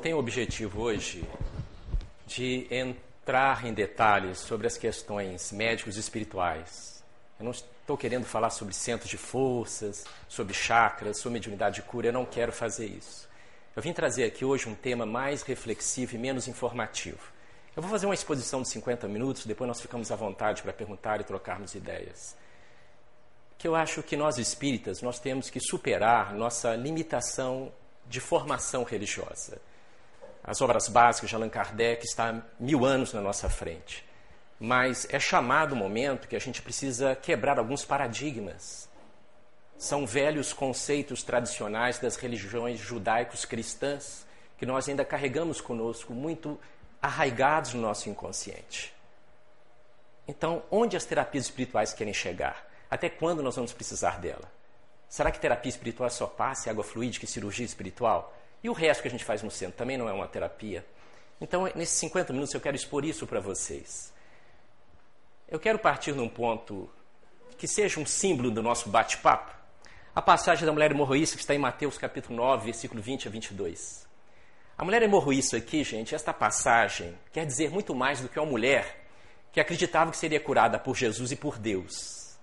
tenho o objetivo hoje de entrar em detalhes sobre as questões médicos e espirituais. Eu não estou querendo falar sobre centros de forças, sobre chakras, sobre mediunidade de cura, eu não quero fazer isso. Eu vim trazer aqui hoje um tema mais reflexivo e menos informativo. Eu vou fazer uma exposição de 50 minutos, depois nós ficamos à vontade para perguntar e trocarmos ideias. Que eu acho que nós espíritas, nós temos que superar nossa limitação de formação religiosa. As obras básicas de Allan Kardec estão mil anos na nossa frente. Mas é chamado o momento que a gente precisa quebrar alguns paradigmas. São velhos conceitos tradicionais das religiões judaicos cristãs que nós ainda carregamos conosco, muito arraigados no nosso inconsciente. Então, onde as terapias espirituais querem chegar? Até quando nós vamos precisar dela? Será que terapia espiritual é só passe, água fluídica e cirurgia espiritual? E o resto que a gente faz no centro também não é uma terapia? Então, nesses 50 minutos, eu quero expor isso para vocês. Eu quero partir num ponto que seja um símbolo do nosso bate-papo. A passagem da mulher hemorroísta que está em Mateus capítulo 9, versículo 20 a 22. A mulher hemorroísta aqui, gente, esta passagem quer dizer muito mais do que uma mulher que acreditava que seria curada por Jesus e por Deus.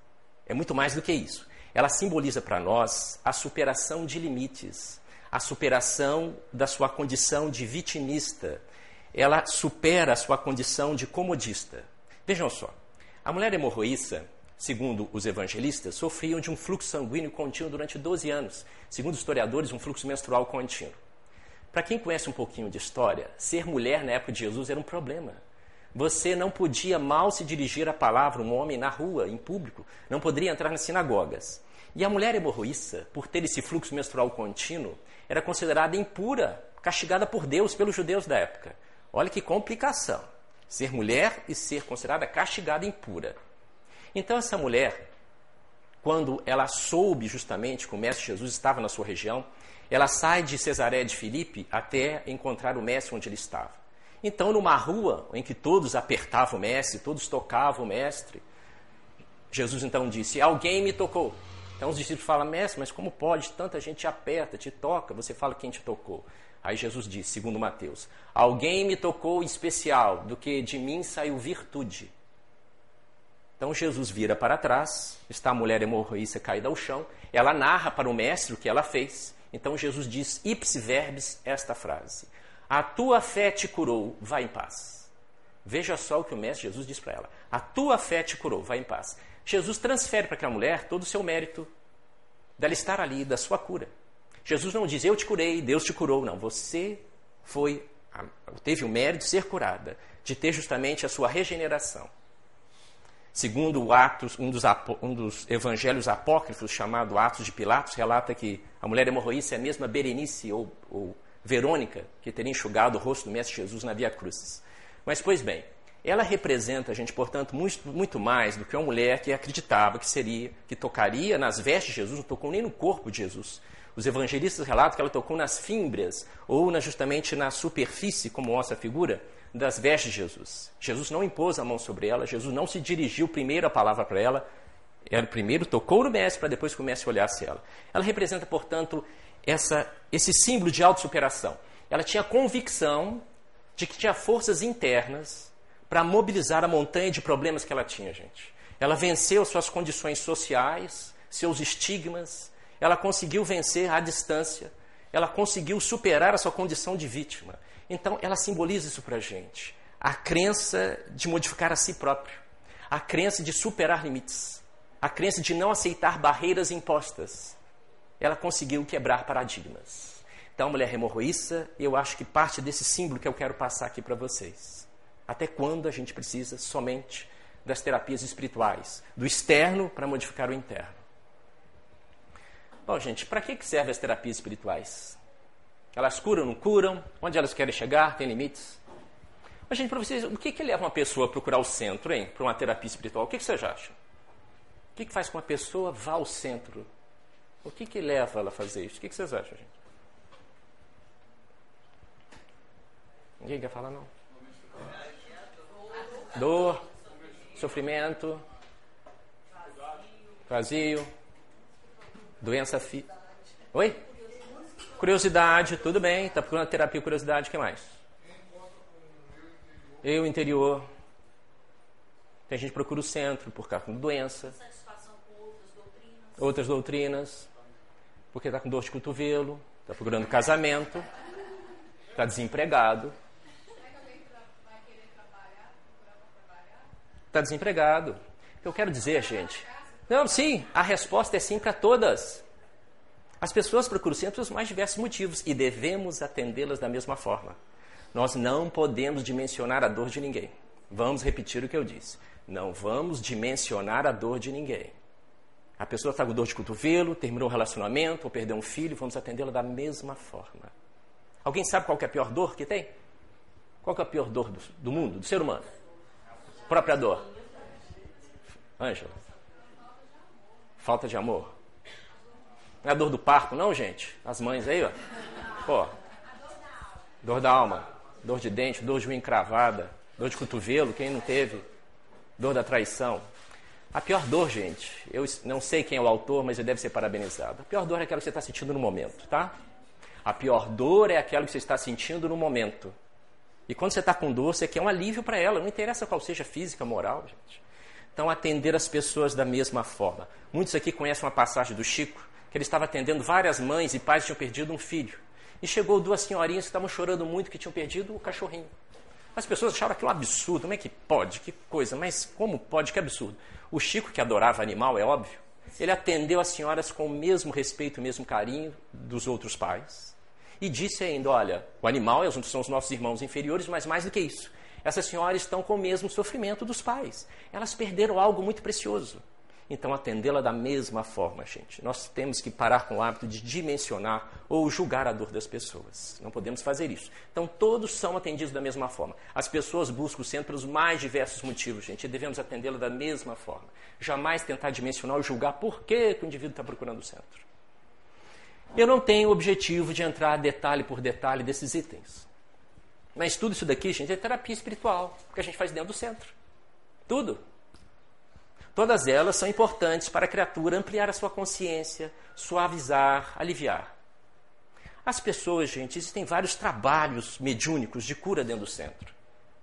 É muito mais do que isso ela simboliza para nós a superação de limites, a superação da sua condição de vitimista. Ela supera a sua condição de comodista. Vejam só, a mulher hemorroíça, segundo os evangelistas, sofria de um fluxo sanguíneo contínuo durante 12 anos. Segundo os historiadores, um fluxo menstrual contínuo. Para quem conhece um pouquinho de história, ser mulher na época de Jesus era um problema. Você não podia mal se dirigir a palavra um homem na rua, em público, não poderia entrar nas sinagogas. E a mulher hemorroíça, por ter esse fluxo menstrual contínuo, era considerada impura, castigada por Deus, pelos judeus da época. Olha que complicação. Ser mulher e ser considerada castigada impura. Então, essa mulher, quando ela soube justamente que o Mestre Jesus estava na sua região, ela sai de Cesaré de Filipe até encontrar o Mestre onde ele estava. Então, numa rua em que todos apertavam o Mestre, todos tocavam o Mestre, Jesus então disse: Alguém me tocou. Então os discípulos falam, mestre, mas como pode? Tanta gente te aperta, te toca, você fala quem te tocou. Aí Jesus diz, segundo Mateus, alguém me tocou especial, do que de mim saiu virtude. Então Jesus vira para trás, está a mulher hemorroíça caída ao chão, ela narra para o mestre o que ela fez. Então Jesus diz, ipsi verbis, esta frase: A tua fé te curou, vai em paz. Veja só o que o mestre Jesus diz para ela: A tua fé te curou, vai em paz. Jesus transfere para aquela mulher todo o seu mérito dela estar ali, da sua cura. Jesus não diz, eu te curei, Deus te curou. Não, você foi, teve o mérito de ser curada, de ter justamente a sua regeneração. Segundo Atos, um dos, um dos evangelhos apócrifos, chamado Atos de Pilatos, relata que a mulher hemorroíça é a mesma Berenice ou, ou Verônica, que teria enxugado o rosto do Mestre Jesus na Via Crucis. Mas, pois bem, ela representa, gente, portanto, muito, muito mais do que uma mulher que acreditava que seria, que tocaria nas vestes de Jesus, não tocou nem no corpo de Jesus. Os evangelistas relatam que ela tocou nas fímbrias, ou na, justamente na superfície, como mostra a figura, das vestes de Jesus. Jesus não impôs a mão sobre ela, Jesus não se dirigiu primeiro a palavra para ela, ela primeiro tocou no mestre para depois que o mestre olhasse ela. Ela representa, portanto, essa, esse símbolo de autossuperação. Ela tinha convicção de que tinha forças internas para mobilizar a montanha de problemas que ela tinha, gente. Ela venceu suas condições sociais, seus estigmas, ela conseguiu vencer a distância, ela conseguiu superar a sua condição de vítima. Então, ela simboliza isso para a gente. A crença de modificar a si próprio, a crença de superar limites, a crença de não aceitar barreiras impostas. Ela conseguiu quebrar paradigmas. Então, mulher hemorroíça, eu acho que parte desse símbolo que eu quero passar aqui para vocês. Até quando a gente precisa somente das terapias espirituais, do externo para modificar o interno? Bom, gente, para que servem as terapias espirituais? Elas curam, não curam? Onde elas querem chegar? Tem limites? Mas, gente, para vocês, o que, que leva uma pessoa a procurar o centro, hein? Para uma terapia espiritual? O que, que vocês acham? O que, que faz com uma pessoa vá ao centro? O que, que leva ela a fazer isso? O que, que vocês acham, gente? Ninguém quer falar, não? Dor, sofrimento, vazio, doença física. Oi? Curiosidade, tudo bem. Está procurando terapia curiosidade, o que mais? Eu interior. Tem gente que procura o centro por causa de doença. Outras doutrinas. Porque está com dor de cotovelo, está procurando casamento, está desempregado. Está desempregado. Eu quero dizer, gente. Não, sim, a resposta é sim para todas. As pessoas procuram sempre pelos mais diversos motivos e devemos atendê-las da mesma forma. Nós não podemos dimensionar a dor de ninguém. Vamos repetir o que eu disse. Não vamos dimensionar a dor de ninguém. A pessoa está com dor de cotovelo, terminou um relacionamento ou perdeu um filho, vamos atendê-la da mesma forma. Alguém sabe qual é a pior dor que tem? Qual é a pior dor do, do mundo, do ser humano? Própria dor. Ângela. Falta de amor. Não é a dor do parto, não, gente? As mães aí, ó. Pô. Dor da alma. Dor de dente, dor de unha encravada. Dor de cotovelo, quem não teve? Dor da traição. A pior dor, gente, eu não sei quem é o autor, mas ele deve ser parabenizado. A pior dor é aquela que você está sentindo no momento, tá? A pior dor é aquela que você está sentindo no momento. E quando você está com dor, você quer um alívio para ela. Não interessa qual seja física, moral, gente. Então, atender as pessoas da mesma forma. Muitos aqui conhecem uma passagem do Chico, que ele estava atendendo várias mães e pais que tinham perdido um filho. E chegou duas senhorinhas que estavam chorando muito que tinham perdido o cachorrinho. As pessoas acharam aquilo absurdo. Como é que pode? Que coisa. Mas como pode? Que absurdo. O Chico, que adorava animal, é óbvio, ele atendeu as senhoras com o mesmo respeito, o mesmo carinho dos outros pais. E disse ainda: olha, o animal são os nossos irmãos inferiores, mas mais do que isso, essas senhoras estão com o mesmo sofrimento dos pais. Elas perderam algo muito precioso. Então, atendê-la da mesma forma, gente. Nós temos que parar com o hábito de dimensionar ou julgar a dor das pessoas. Não podemos fazer isso. Então, todos são atendidos da mesma forma. As pessoas buscam o centro pelos mais diversos motivos, gente, e devemos atendê-la da mesma forma. Jamais tentar dimensionar ou julgar por que, que o indivíduo está procurando o centro. Eu não tenho o objetivo de entrar detalhe por detalhe desses itens. Mas tudo isso daqui, gente, é terapia espiritual, que a gente faz dentro do centro. Tudo. Todas elas são importantes para a criatura ampliar a sua consciência, suavizar, aliviar. As pessoas, gente, existem vários trabalhos mediúnicos de cura dentro do centro,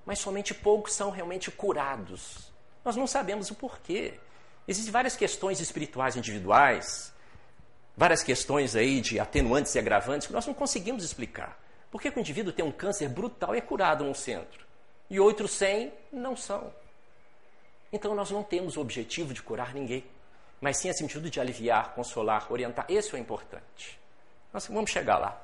mas somente poucos são realmente curados. Nós não sabemos o porquê. Existem várias questões espirituais individuais, várias questões aí de atenuantes e agravantes que nós não conseguimos explicar. Por que o indivíduo tem um câncer brutal e é curado no centro? E outros 100 não são. Então nós não temos o objetivo de curar ninguém, mas sim a sentido de aliviar, consolar, orientar. Esse é o importante. Nós vamos chegar lá.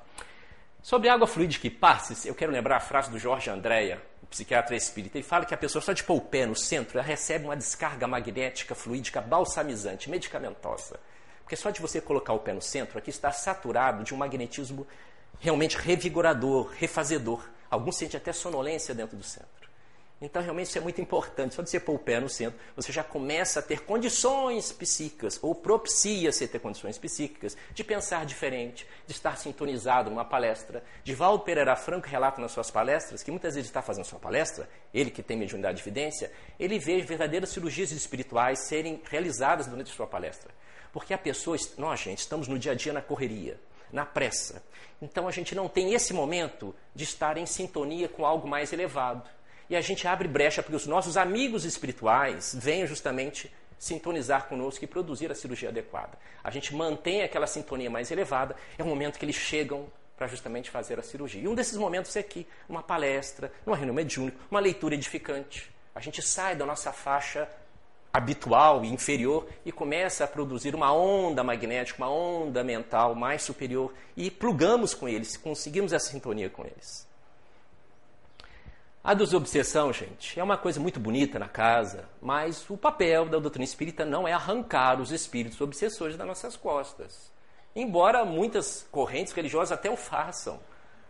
Sobre água fluídica e passes, eu quero lembrar a frase do Jorge Andréa, o psiquiatra espírita. Ele fala que a pessoa só de pôr o pé no centro, ela recebe uma descarga magnética, fluídica, balsamizante, medicamentosa. Porque só de você colocar o pé no centro, aqui está saturado de um magnetismo realmente revigorador, refazedor. Alguns sentem até sonolência dentro do centro. Então, realmente, isso é muito importante. Só de você pôr o pé no centro, você já começa a ter condições psíquicas, ou propicia-se ter condições psíquicas, de pensar diferente, de estar sintonizado numa palestra. Divaldo Pereira Franco relata nas suas palestras que muitas vezes está fazendo sua palestra, ele que tem mediunidade de evidência, ele vê verdadeiras cirurgias espirituais serem realizadas durante sua palestra. Porque a pessoa, nós, gente, estamos no dia a dia na correria, na pressa. Então a gente não tem esse momento de estar em sintonia com algo mais elevado e a gente abre brecha para que os nossos amigos espirituais venham justamente sintonizar conosco e produzir a cirurgia adequada. A gente mantém aquela sintonia mais elevada, é o momento que eles chegam para justamente fazer a cirurgia. E um desses momentos é aqui, uma palestra, uma reunião mediúnica, uma leitura edificante. A gente sai da nossa faixa habitual e inferior e começa a produzir uma onda magnética, uma onda mental mais superior e plugamos com eles, conseguimos essa sintonia com eles. A desobsessão, gente, é uma coisa muito bonita na casa, mas o papel da doutrina espírita não é arrancar os espíritos obsessores das nossas costas. Embora muitas correntes religiosas até o façam,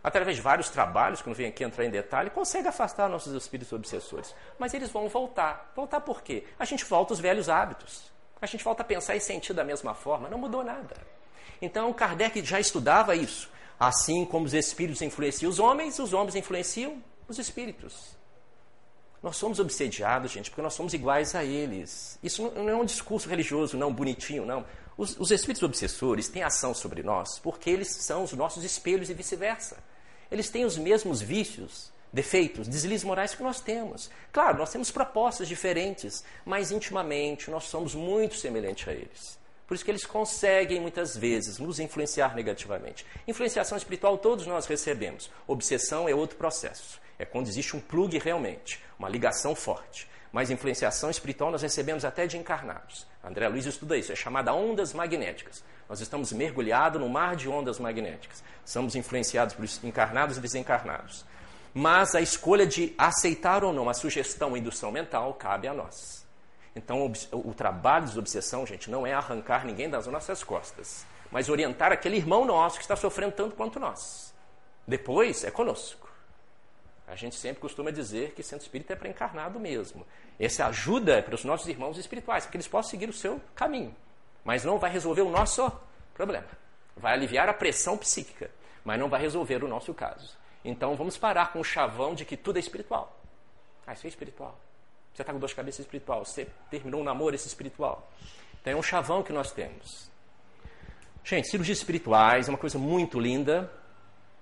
através de vários trabalhos, que não venho aqui entrar em detalhe, consegue afastar nossos espíritos obsessores. Mas eles vão voltar. Voltar por quê? A gente volta aos velhos hábitos. A gente volta a pensar e sentir da mesma forma. Não mudou nada. Então, Kardec já estudava isso. Assim como os espíritos influenciam os homens, os homens influenciam os espíritos. Nós somos obsediados, gente, porque nós somos iguais a eles. Isso não é um discurso religioso, não, bonitinho, não. Os, os espíritos obsessores têm ação sobre nós porque eles são os nossos espelhos e vice-versa. Eles têm os mesmos vícios, defeitos, deslizes morais que nós temos. Claro, nós temos propostas diferentes, mas intimamente nós somos muito semelhantes a eles. Por isso que eles conseguem muitas vezes nos influenciar negativamente. Influenciação espiritual todos nós recebemos. Obsessão é outro processo. É quando existe um plug realmente, uma ligação forte. Mas influenciação espiritual nós recebemos até de encarnados. André Luiz estuda isso, é chamada ondas magnéticas. Nós estamos mergulhados no mar de ondas magnéticas. Somos influenciados por encarnados e desencarnados. Mas a escolha de aceitar ou não a sugestão e indução mental cabe a nós. Então, o, o trabalho de obsessão, gente, não é arrancar ninguém das nossas costas, mas orientar aquele irmão nosso que está sofrendo tanto quanto nós. Depois é conosco. A gente sempre costuma dizer que centro espírita é para encarnado mesmo. Essa ajuda é para os nossos irmãos espirituais, para que eles possam seguir o seu caminho. Mas não vai resolver o nosso problema. Vai aliviar a pressão psíquica, mas não vai resolver o nosso caso. Então vamos parar com o chavão de que tudo é espiritual. Ah, isso é espiritual. Você está com dor de cabeça espiritual. Você terminou um namoro esse espiritual. Então é um chavão que nós temos. Gente, cirurgias espirituais é uma coisa muito linda.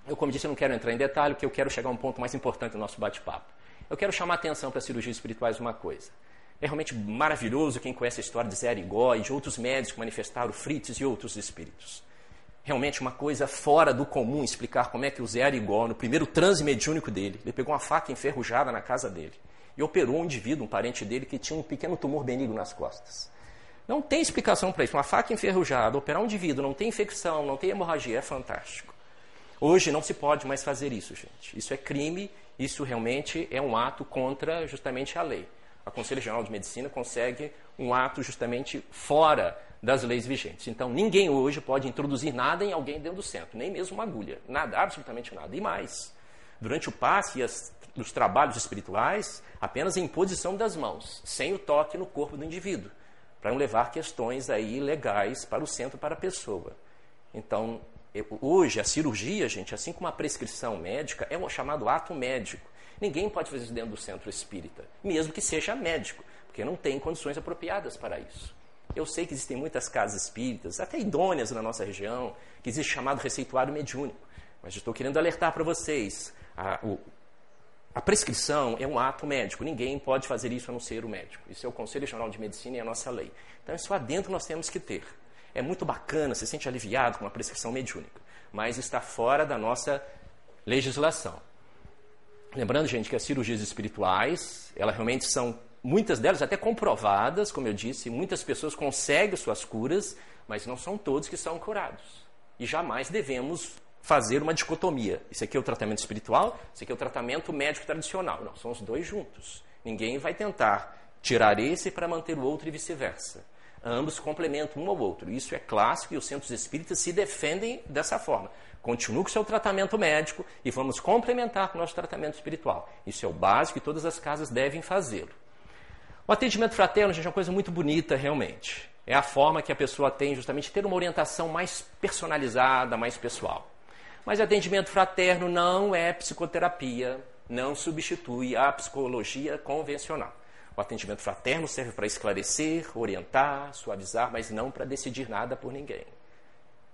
Eu, como disse, eu não quero entrar em detalhe, porque eu quero chegar a um ponto mais importante do nosso bate-papo. Eu quero chamar a atenção para cirurgias espirituais uma coisa. É realmente maravilhoso quem conhece a história de Zé Arigó e de outros médicos que manifestaram Fritz e outros espíritos. Realmente uma coisa fora do comum explicar como é que o Zé Arigó, no primeiro transe mediúnico dele, ele pegou uma faca enferrujada na casa dele e operou um indivíduo, um parente dele, que tinha um pequeno tumor benigno nas costas. Não tem explicação para isso. Uma faca enferrujada, operar um indivíduo, não tem infecção, não tem hemorragia, é fantástico. Hoje não se pode mais fazer isso, gente. Isso é crime, isso realmente é um ato contra justamente a lei. A Conselho Geral de Medicina consegue um ato justamente fora das leis vigentes. Então, ninguém hoje pode introduzir nada em alguém dentro do centro, nem mesmo uma agulha. Nada, absolutamente nada. E mais, durante o passe e as, os trabalhos espirituais, apenas em posição das mãos, sem o toque no corpo do indivíduo, para não levar questões aí legais para o centro, para a pessoa. Então, Hoje, a cirurgia, gente, assim como a prescrição médica, é um chamado ato médico. Ninguém pode fazer isso dentro do centro espírita, mesmo que seja médico, porque não tem condições apropriadas para isso. Eu sei que existem muitas casas espíritas, até idôneas na nossa região, que existe chamado receituário mediúnico. Mas estou querendo alertar para vocês: a, o, a prescrição é um ato médico, ninguém pode fazer isso a não ser o médico. Isso é o Conselho Regional de Medicina e a nossa lei. Então, isso lá dentro nós temos que ter é muito bacana, se sente aliviado com uma prescrição mediúnica, mas está fora da nossa legislação. Lembrando, gente, que as cirurgias espirituais, elas realmente são, muitas delas até comprovadas, como eu disse, muitas pessoas conseguem suas curas, mas não são todos que são curados. E jamais devemos fazer uma dicotomia. Isso aqui é o tratamento espiritual, isso aqui é o tratamento médico tradicional. Não, são os dois juntos. Ninguém vai tentar tirar esse para manter o outro e vice-versa. Ambos complementam um ao outro. Isso é clássico e os centros espíritas se defendem dessa forma. Continue com o seu tratamento médico e vamos complementar com o nosso tratamento espiritual. Isso é o básico e todas as casas devem fazê-lo. O atendimento fraterno, gente, é uma coisa muito bonita, realmente. É a forma que a pessoa tem justamente ter uma orientação mais personalizada, mais pessoal. Mas atendimento fraterno não é psicoterapia, não substitui a psicologia convencional. O atendimento fraterno serve para esclarecer, orientar, suavizar, mas não para decidir nada por ninguém.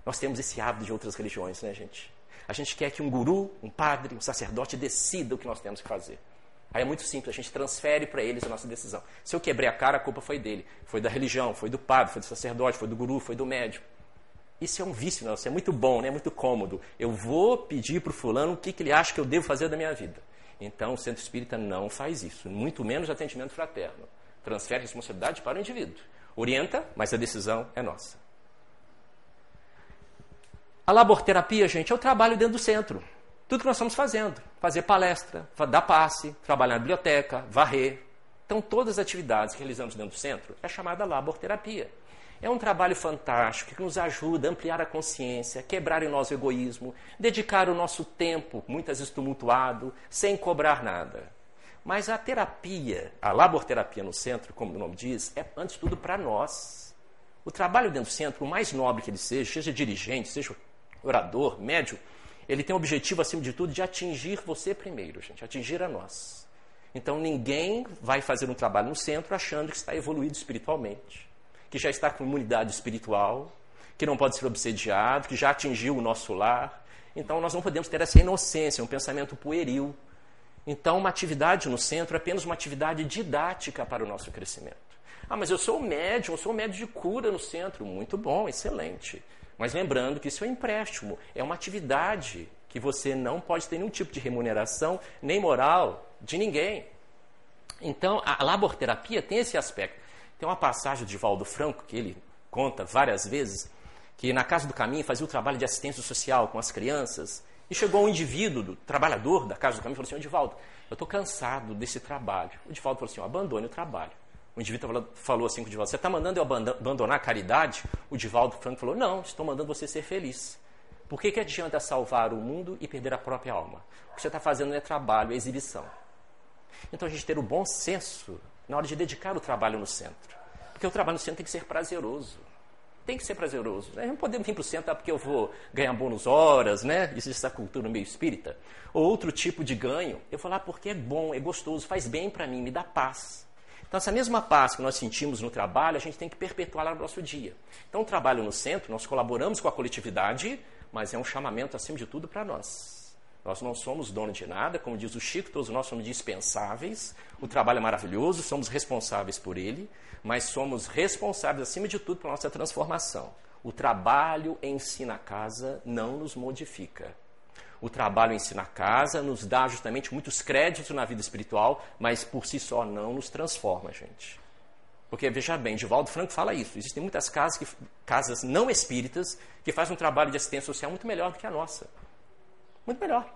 Nós temos esse hábito de outras religiões, né, gente? A gente quer que um guru, um padre, um sacerdote decida o que nós temos que fazer. Aí é muito simples, a gente transfere para eles a nossa decisão. Se eu quebrei a cara, a culpa foi dele. Foi da religião, foi do padre, foi do sacerdote, foi do guru, foi do médico. Isso é um vício nosso, é muito bom, né? é muito cômodo. Eu vou pedir para o fulano o que, que ele acha que eu devo fazer da minha vida. Então, o centro espírita não faz isso, muito menos atendimento fraterno. Transfere responsabilidade para o indivíduo. Orienta, mas a decisão é nossa. A laborterapia, gente, é o trabalho dentro do centro. Tudo que nós estamos fazendo. Fazer palestra, dar passe, trabalhar na biblioteca, varrer. Então, todas as atividades que realizamos dentro do centro é chamada laborterapia. É um trabalho fantástico que nos ajuda a ampliar a consciência, quebrar o nosso egoísmo, dedicar o nosso tempo, muitas vezes tumultuado, sem cobrar nada. Mas a terapia, a laborterapia no centro, como o nome diz, é antes de tudo para nós. O trabalho dentro do centro, por mais nobre que ele seja, seja dirigente, seja orador, médio, ele tem o objetivo, acima de tudo, de atingir você primeiro, gente, atingir a nós. Então ninguém vai fazer um trabalho no centro achando que está evoluído espiritualmente, que já está com imunidade espiritual, que não pode ser obsediado, que já atingiu o nosso lar. Então nós não podemos ter essa inocência, um pensamento pueril. Então uma atividade no centro é apenas uma atividade didática para o nosso crescimento. Ah, mas eu sou médium, eu sou médium de cura no centro. Muito bom, excelente. Mas lembrando que isso é um empréstimo, é uma atividade que você não pode ter nenhum tipo de remuneração, nem moral, de ninguém. Então, a laborterapia tem esse aspecto. Tem uma passagem de Valdo Franco, que ele conta várias vezes, que na Casa do Caminho fazia o trabalho de assistência social com as crianças, e chegou um indivíduo, do, trabalhador da Casa do Caminho, e falou assim, Edivaldo, eu estou cansado desse trabalho. O Edivaldo falou assim, abandone o trabalho. O indivíduo falou assim com o Divaldo, você está mandando eu abandonar a caridade? O Divaldo Franco falou, não, estou mandando você ser feliz. Por que, que adianta salvar o mundo e perder a própria alma? O que você está fazendo é trabalho, é exibição. Então a gente ter o bom senso na hora de dedicar o trabalho no centro. Porque o trabalho no centro tem que ser prazeroso. Tem que ser prazeroso. Né? Não podemos vir para o centro ah, porque eu vou ganhar bônus horas, né? Existe essa cultura meio espírita. Ou outro tipo de ganho. Eu vou lá porque é bom, é gostoso, faz bem para mim, me dá paz. Então, essa mesma paz que nós sentimos no trabalho, a gente tem que perpetuar no nosso dia. Então, o trabalho no centro, nós colaboramos com a coletividade, mas é um chamamento, acima de tudo, para nós. Nós não somos donos de nada, como diz o Chico, todos nós somos dispensáveis. O trabalho é maravilhoso, somos responsáveis por ele, mas somos responsáveis, acima de tudo, pela nossa transformação. O trabalho em si na casa não nos modifica. O trabalho em si na casa nos dá justamente muitos créditos na vida espiritual, mas por si só não nos transforma, gente. Porque, veja bem, Divaldo Franco fala isso. Existem muitas casas, que, casas não espíritas que fazem um trabalho de assistência social muito melhor do que a nossa. Muito melhor.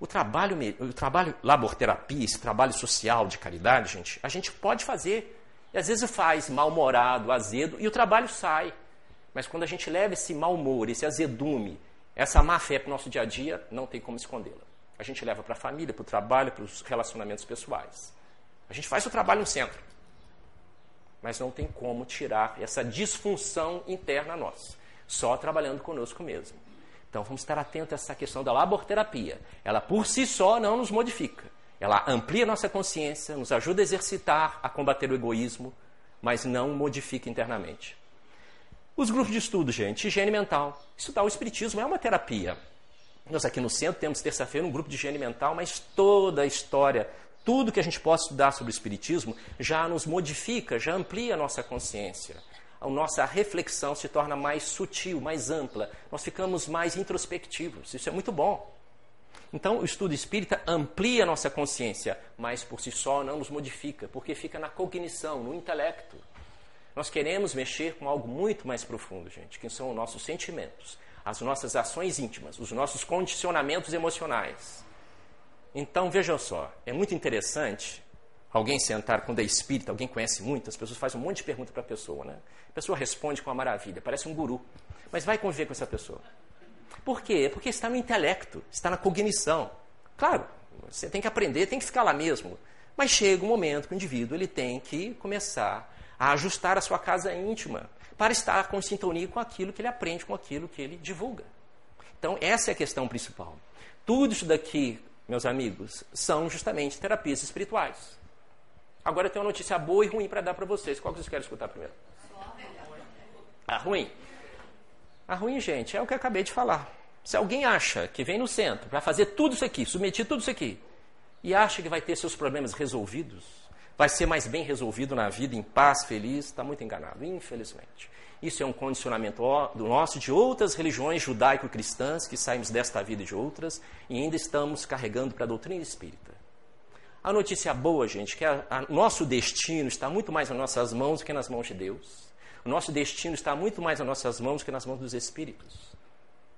O trabalho, o trabalho laborterapia, esse trabalho social de caridade, gente, a gente pode fazer. E às vezes faz mal-humorado, azedo, e o trabalho sai. Mas quando a gente leva esse mau humor, esse azedume, essa má fé para o nosso dia a dia, não tem como escondê-la. A gente leva para a família, para o trabalho, para os relacionamentos pessoais. A gente faz o trabalho no centro mas não tem como tirar essa disfunção interna nossa, só trabalhando conosco mesmo. Então vamos estar atentos a essa questão da laborterapia. Ela por si só não nos modifica. Ela amplia nossa consciência, nos ajuda a exercitar, a combater o egoísmo, mas não modifica internamente. Os grupos de estudo, gente, higiene mental. Estudar o espiritismo é uma terapia. Nós aqui no centro temos terça-feira um grupo de higiene mental, mas toda a história tudo que a gente possa estudar sobre o Espiritismo já nos modifica, já amplia a nossa consciência. A nossa reflexão se torna mais sutil, mais ampla. Nós ficamos mais introspectivos. Isso é muito bom. Então, o estudo espírita amplia a nossa consciência, mas por si só não nos modifica, porque fica na cognição, no intelecto. Nós queremos mexer com algo muito mais profundo, gente, que são os nossos sentimentos, as nossas ações íntimas, os nossos condicionamentos emocionais. Então, vejam só, é muito interessante alguém sentar, quando é espírita, alguém conhece muito, as pessoas fazem um monte de pergunta para a pessoa, né? A pessoa responde com uma maravilha, parece um guru. Mas vai conviver com essa pessoa. Por quê? Porque está no intelecto, está na cognição. Claro, você tem que aprender, tem que ficar lá mesmo. Mas chega um momento que o indivíduo ele tem que começar a ajustar a sua casa íntima para estar com sintonia com aquilo que ele aprende, com aquilo que ele divulga. Então, essa é a questão principal. Tudo isso daqui meus amigos, são justamente terapias espirituais. Agora eu tenho uma notícia boa e ruim para dar para vocês. Qual que vocês querem escutar primeiro? A ruim. A ruim, gente, é o que eu acabei de falar. Se alguém acha que vem no centro para fazer tudo isso aqui, submeter tudo isso aqui, e acha que vai ter seus problemas resolvidos, vai ser mais bem resolvido na vida, em paz, feliz, está muito enganado, infelizmente. Isso é um condicionamento do nosso de outras religiões judaico-cristãs que saímos desta vida e de outras e ainda estamos carregando para a doutrina espírita. A notícia boa, gente, é que o nosso destino está muito mais nas nossas mãos do que nas mãos de Deus. O nosso destino está muito mais nas nossas mãos do que nas mãos dos espíritos.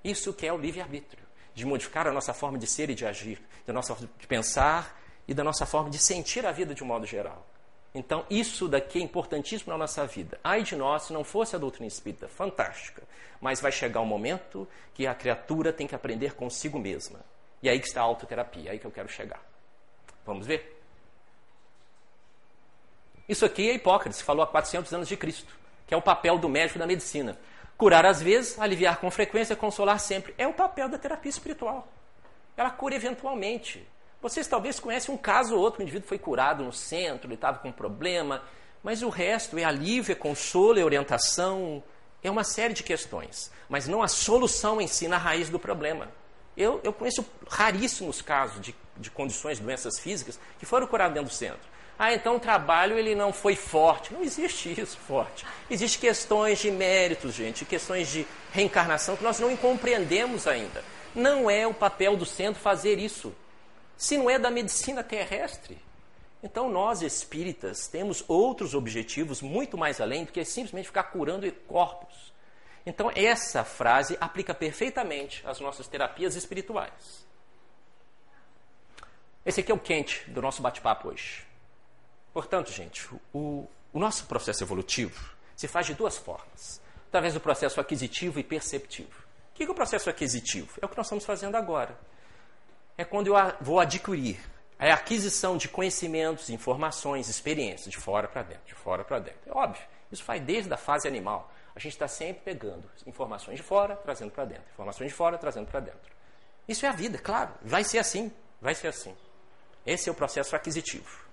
Isso que é o livre-arbítrio, de modificar a nossa forma de ser e de agir, da nossa forma de pensar e da nossa forma de sentir a vida de um modo geral. Então, isso daqui é importantíssimo na nossa vida. Ai de nós se não fosse a doutrina espírita, fantástica. Mas vai chegar um momento que a criatura tem que aprender consigo mesma. E aí que está a autoterapia, aí que eu quero chegar. Vamos ver? Isso aqui é Hipócrates, falou há 400 anos de Cristo, que é o papel do médico da medicina. Curar às vezes, aliviar com frequência, consolar sempre. É o papel da terapia espiritual. Ela cura eventualmente. Vocês talvez conhecem um caso ou outro, o indivíduo foi curado no centro, ele estava com um problema, mas o resto é alívio, é consolo, é orientação, é uma série de questões, mas não a solução em si na raiz do problema. Eu, eu conheço raríssimos casos de, de condições, doenças físicas, que foram curados dentro do centro. Ah, então o trabalho ele não foi forte. Não existe isso forte. Existem questões de méritos, gente, questões de reencarnação que nós não compreendemos ainda. Não é o papel do centro fazer isso. Se não é da medicina terrestre. Então nós espíritas temos outros objetivos muito mais além do que simplesmente ficar curando corpos. Então essa frase aplica perfeitamente às nossas terapias espirituais. Esse aqui é o quente do nosso bate-papo hoje. Portanto, gente, o, o nosso processo evolutivo se faz de duas formas: através do processo aquisitivo e perceptivo. O que é o processo aquisitivo? É o que nós estamos fazendo agora. É quando eu vou adquirir é a aquisição de conhecimentos, informações, experiências, de fora para dentro, de fora para dentro. É óbvio, isso faz desde a fase animal. A gente está sempre pegando informações de fora, trazendo para dentro. Informações de fora, trazendo para dentro. Isso é a vida, claro. Vai ser assim. Vai ser assim. Esse é o processo aquisitivo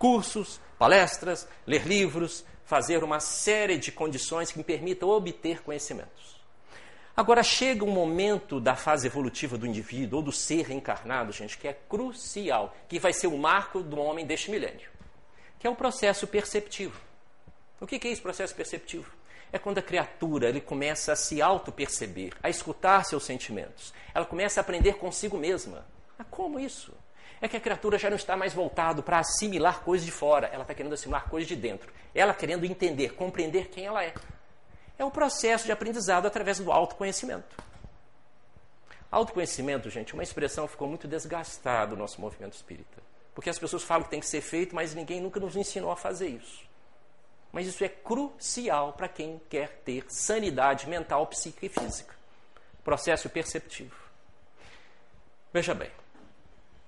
cursos, palestras, ler livros, fazer uma série de condições que me permitam obter conhecimentos. Agora chega um momento da fase evolutiva do indivíduo ou do ser reencarnado, gente, que é crucial, que vai ser o marco do homem deste milênio, que é o processo perceptivo. O que é esse processo perceptivo? É quando a criatura ele começa a se auto-perceber, a escutar seus sentimentos. Ela começa a aprender consigo mesma. Mas como isso? É que a criatura já não está mais voltado para assimilar coisas de fora, ela está querendo assimilar coisas de dentro. Ela querendo entender, compreender quem ela é. É o processo de aprendizado através do autoconhecimento. Autoconhecimento, gente, uma expressão ficou muito desgastada no nosso movimento espírita. Porque as pessoas falam que tem que ser feito, mas ninguém nunca nos ensinou a fazer isso. Mas isso é crucial para quem quer ter sanidade mental, psíquica e física. Processo perceptivo. Veja bem,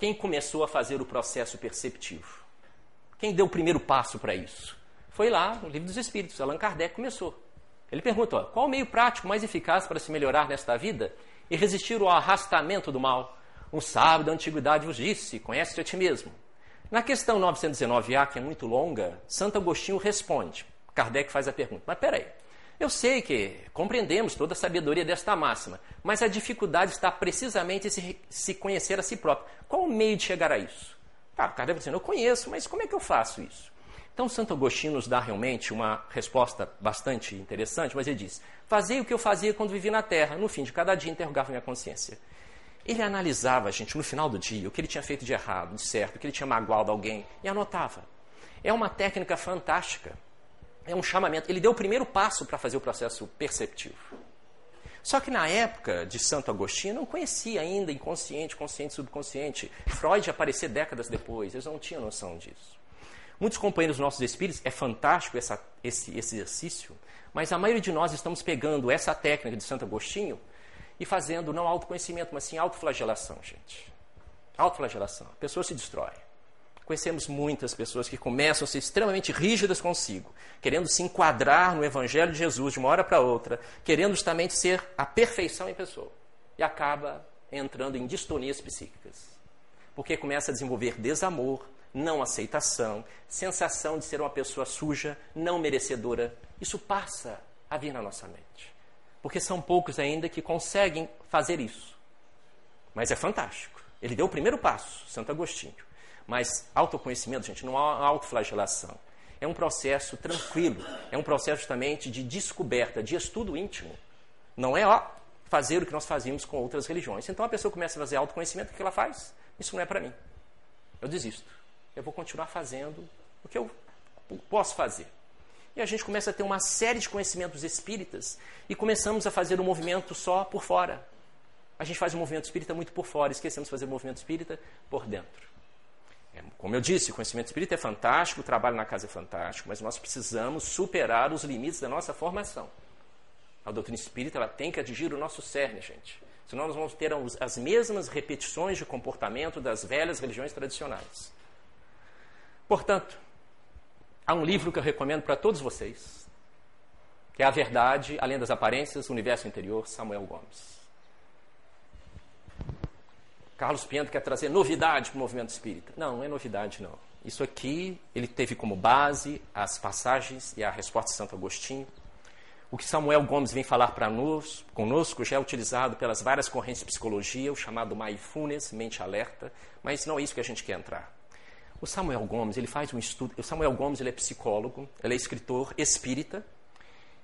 quem começou a fazer o processo perceptivo? Quem deu o primeiro passo para isso? Foi lá no Livro dos Espíritos, Allan Kardec começou. Ele pergunta: ó, qual o meio prático mais eficaz para se melhorar nesta vida e resistir ao arrastamento do mal? Um sábio da antiguidade vos disse: conhece-te a ti mesmo. Na questão 919A, que é muito longa, Santo Agostinho responde. Kardec faz a pergunta: mas peraí, eu sei que compreendemos toda a sabedoria desta máxima, mas a dificuldade está precisamente em se, conhecer a si próprio. Qual o meio de chegar a isso? Tá, o deve dizer, eu conheço, mas como é que eu faço isso? Então, Santo Agostinho nos dá realmente uma resposta bastante interessante, mas ele diz: Fazei o que eu fazia quando vivi na terra, no fim de cada dia interrogava minha consciência. Ele analisava, gente, no final do dia, o que ele tinha feito de errado, de certo, o que ele tinha magoado alguém, e anotava. É uma técnica fantástica é um chamamento. Ele deu o primeiro passo para fazer o processo perceptivo. Só que na época de Santo Agostinho não conhecia ainda inconsciente, consciente, subconsciente. Freud aparecer décadas depois, eles não tinham noção disso. Muitos companheiros nossos espíritos, é fantástico essa, esse, esse exercício, mas a maioria de nós estamos pegando essa técnica de Santo Agostinho e fazendo não autoconhecimento, mas sim autoflagelação, gente. Autoflagelação. A pessoa se destrói. Conhecemos muitas pessoas que começam a ser extremamente rígidas consigo, querendo se enquadrar no Evangelho de Jesus de uma hora para outra, querendo justamente ser a perfeição em pessoa. E acaba entrando em distonias psíquicas. Porque começa a desenvolver desamor, não aceitação, sensação de ser uma pessoa suja, não merecedora. Isso passa a vir na nossa mente. Porque são poucos ainda que conseguem fazer isso. Mas é fantástico. Ele deu o primeiro passo, Santo Agostinho. Mas autoconhecimento, gente, não há autoflagelação. É um processo tranquilo, é um processo justamente de descoberta, de estudo íntimo. Não é ó, fazer o que nós fazíamos com outras religiões. Então a pessoa começa a fazer autoconhecimento, o que ela faz? Isso não é para mim. Eu desisto. Eu vou continuar fazendo o que eu posso fazer. E a gente começa a ter uma série de conhecimentos espíritas e começamos a fazer um movimento só por fora. A gente faz um movimento espírita muito por fora, esquecemos de fazer o um movimento espírita por dentro. É, como eu disse, o conhecimento espírita é fantástico, o trabalho na casa é fantástico, mas nós precisamos superar os limites da nossa formação. A doutrina espírita ela tem que atingir o nosso cerne, gente. Senão nós vamos ter as mesmas repetições de comportamento das velhas religiões tradicionais. Portanto, há um livro que eu recomendo para todos vocês, que é A Verdade, Além das Aparências, Universo Interior, Samuel Gomes. Carlos Pinto quer trazer novidade para o movimento espírita. Não, não é novidade, não. Isso aqui, ele teve como base as passagens e a resposta de Santo Agostinho. O que Samuel Gomes vem falar para nós, conosco, já é utilizado pelas várias correntes de psicologia, o chamado mindfulness, mente alerta, mas não é isso que a gente quer entrar. O Samuel Gomes, ele faz um estudo, o Samuel Gomes, ele é psicólogo, ele é escritor espírita,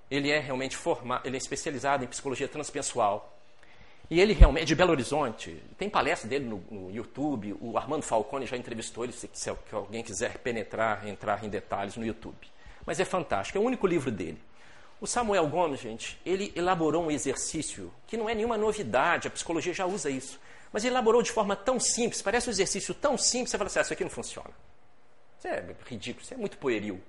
ele é realmente formado, ele é especializado em psicologia transpessoal. E ele realmente, de Belo Horizonte, tem palestra dele no, no YouTube, o Armando Falcone já entrevistou ele, se, se alguém quiser penetrar, entrar em detalhes no YouTube. Mas é fantástico, é o único livro dele. O Samuel Gomes, gente, ele elaborou um exercício que não é nenhuma novidade, a psicologia já usa isso. Mas ele elaborou de forma tão simples, parece um exercício tão simples, você fala assim, ah, isso aqui não funciona. Isso é ridículo, isso é muito pueril.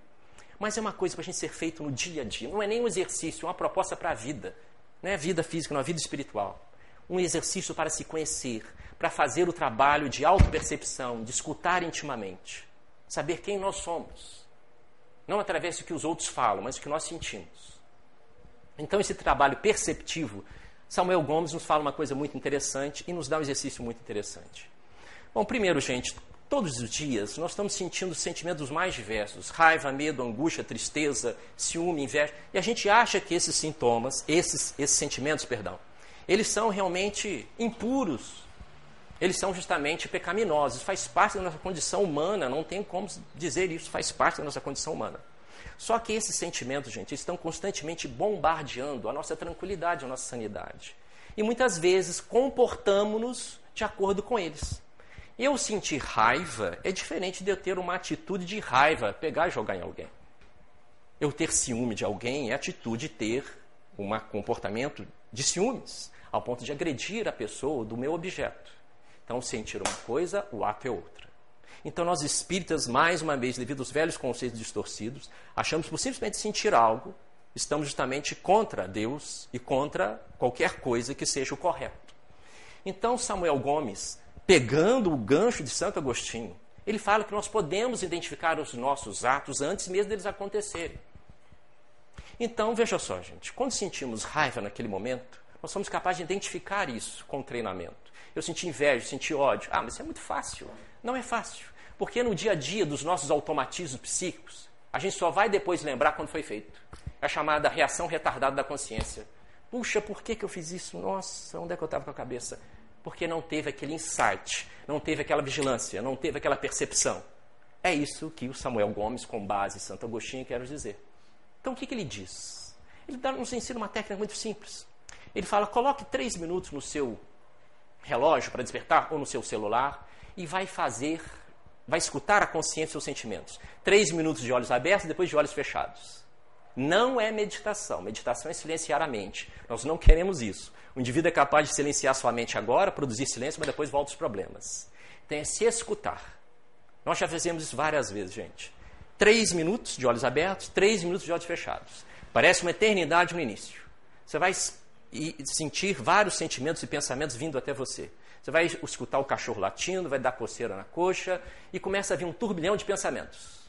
Mas é uma coisa para a gente ser feito no dia a dia. Não é nem um exercício, é uma proposta para a vida. Não é vida física, não é vida espiritual. Um exercício para se conhecer, para fazer o trabalho de autopercepção, de escutar intimamente. Saber quem nós somos. Não através do que os outros falam, mas do que nós sentimos. Então, esse trabalho perceptivo, Samuel Gomes nos fala uma coisa muito interessante e nos dá um exercício muito interessante. Bom, primeiro, gente, todos os dias nós estamos sentindo sentimentos mais diversos: raiva, medo, angústia, tristeza, ciúme, inveja. E a gente acha que esses sintomas, esses, esses sentimentos, perdão, eles são realmente impuros. Eles são justamente pecaminosos, faz parte da nossa condição humana, não tem como dizer isso, faz parte da nossa condição humana. Só que esses sentimentos, gente, estão constantemente bombardeando a nossa tranquilidade, a nossa sanidade. E muitas vezes comportamos-nos de acordo com eles. Eu sentir raiva é diferente de eu ter uma atitude de raiva, pegar e jogar em alguém. Eu ter ciúme de alguém é atitude de ter um comportamento de ciúmes, ao ponto de agredir a pessoa do meu objeto. Então, sentir uma coisa, o ato é outra. Então, nós espíritas, mais uma vez, devido aos velhos conceitos distorcidos, achamos por simplesmente sentir algo, estamos justamente contra Deus e contra qualquer coisa que seja o correto. Então, Samuel Gomes, pegando o gancho de Santo Agostinho, ele fala que nós podemos identificar os nossos atos antes mesmo deles acontecerem. Então, veja só, gente, quando sentimos raiva naquele momento, nós somos capazes de identificar isso com o treinamento. Eu senti inveja, senti ódio. Ah, mas isso é muito fácil. Não é fácil. Porque no dia a dia dos nossos automatismos psíquicos, a gente só vai depois lembrar quando foi feito. É a chamada reação retardada da consciência. Puxa, por que, que eu fiz isso? Nossa, onde é que eu estava com a cabeça? Porque não teve aquele insight, não teve aquela vigilância, não teve aquela percepção. É isso que o Samuel Gomes, com base em Santo Agostinho, quer dizer. Então, o que, que ele diz? Ele nos ensina uma técnica muito simples. Ele fala: coloque três minutos no seu relógio para despertar ou no seu celular e vai fazer, vai escutar a consciência dos seus sentimentos. Três minutos de olhos abertos e depois de olhos fechados. Não é meditação. Meditação é silenciar a mente. Nós não queremos isso. O indivíduo é capaz de silenciar sua mente agora, produzir silêncio, mas depois volta os problemas. Então é se escutar. Nós já fizemos isso várias vezes, gente. Três minutos de olhos abertos, três minutos de olhos fechados. Parece uma eternidade no início. Você vai sentir vários sentimentos e pensamentos vindo até você. Você vai escutar o cachorro latindo, vai dar coceira na coxa e começa a vir um turbilhão de pensamentos.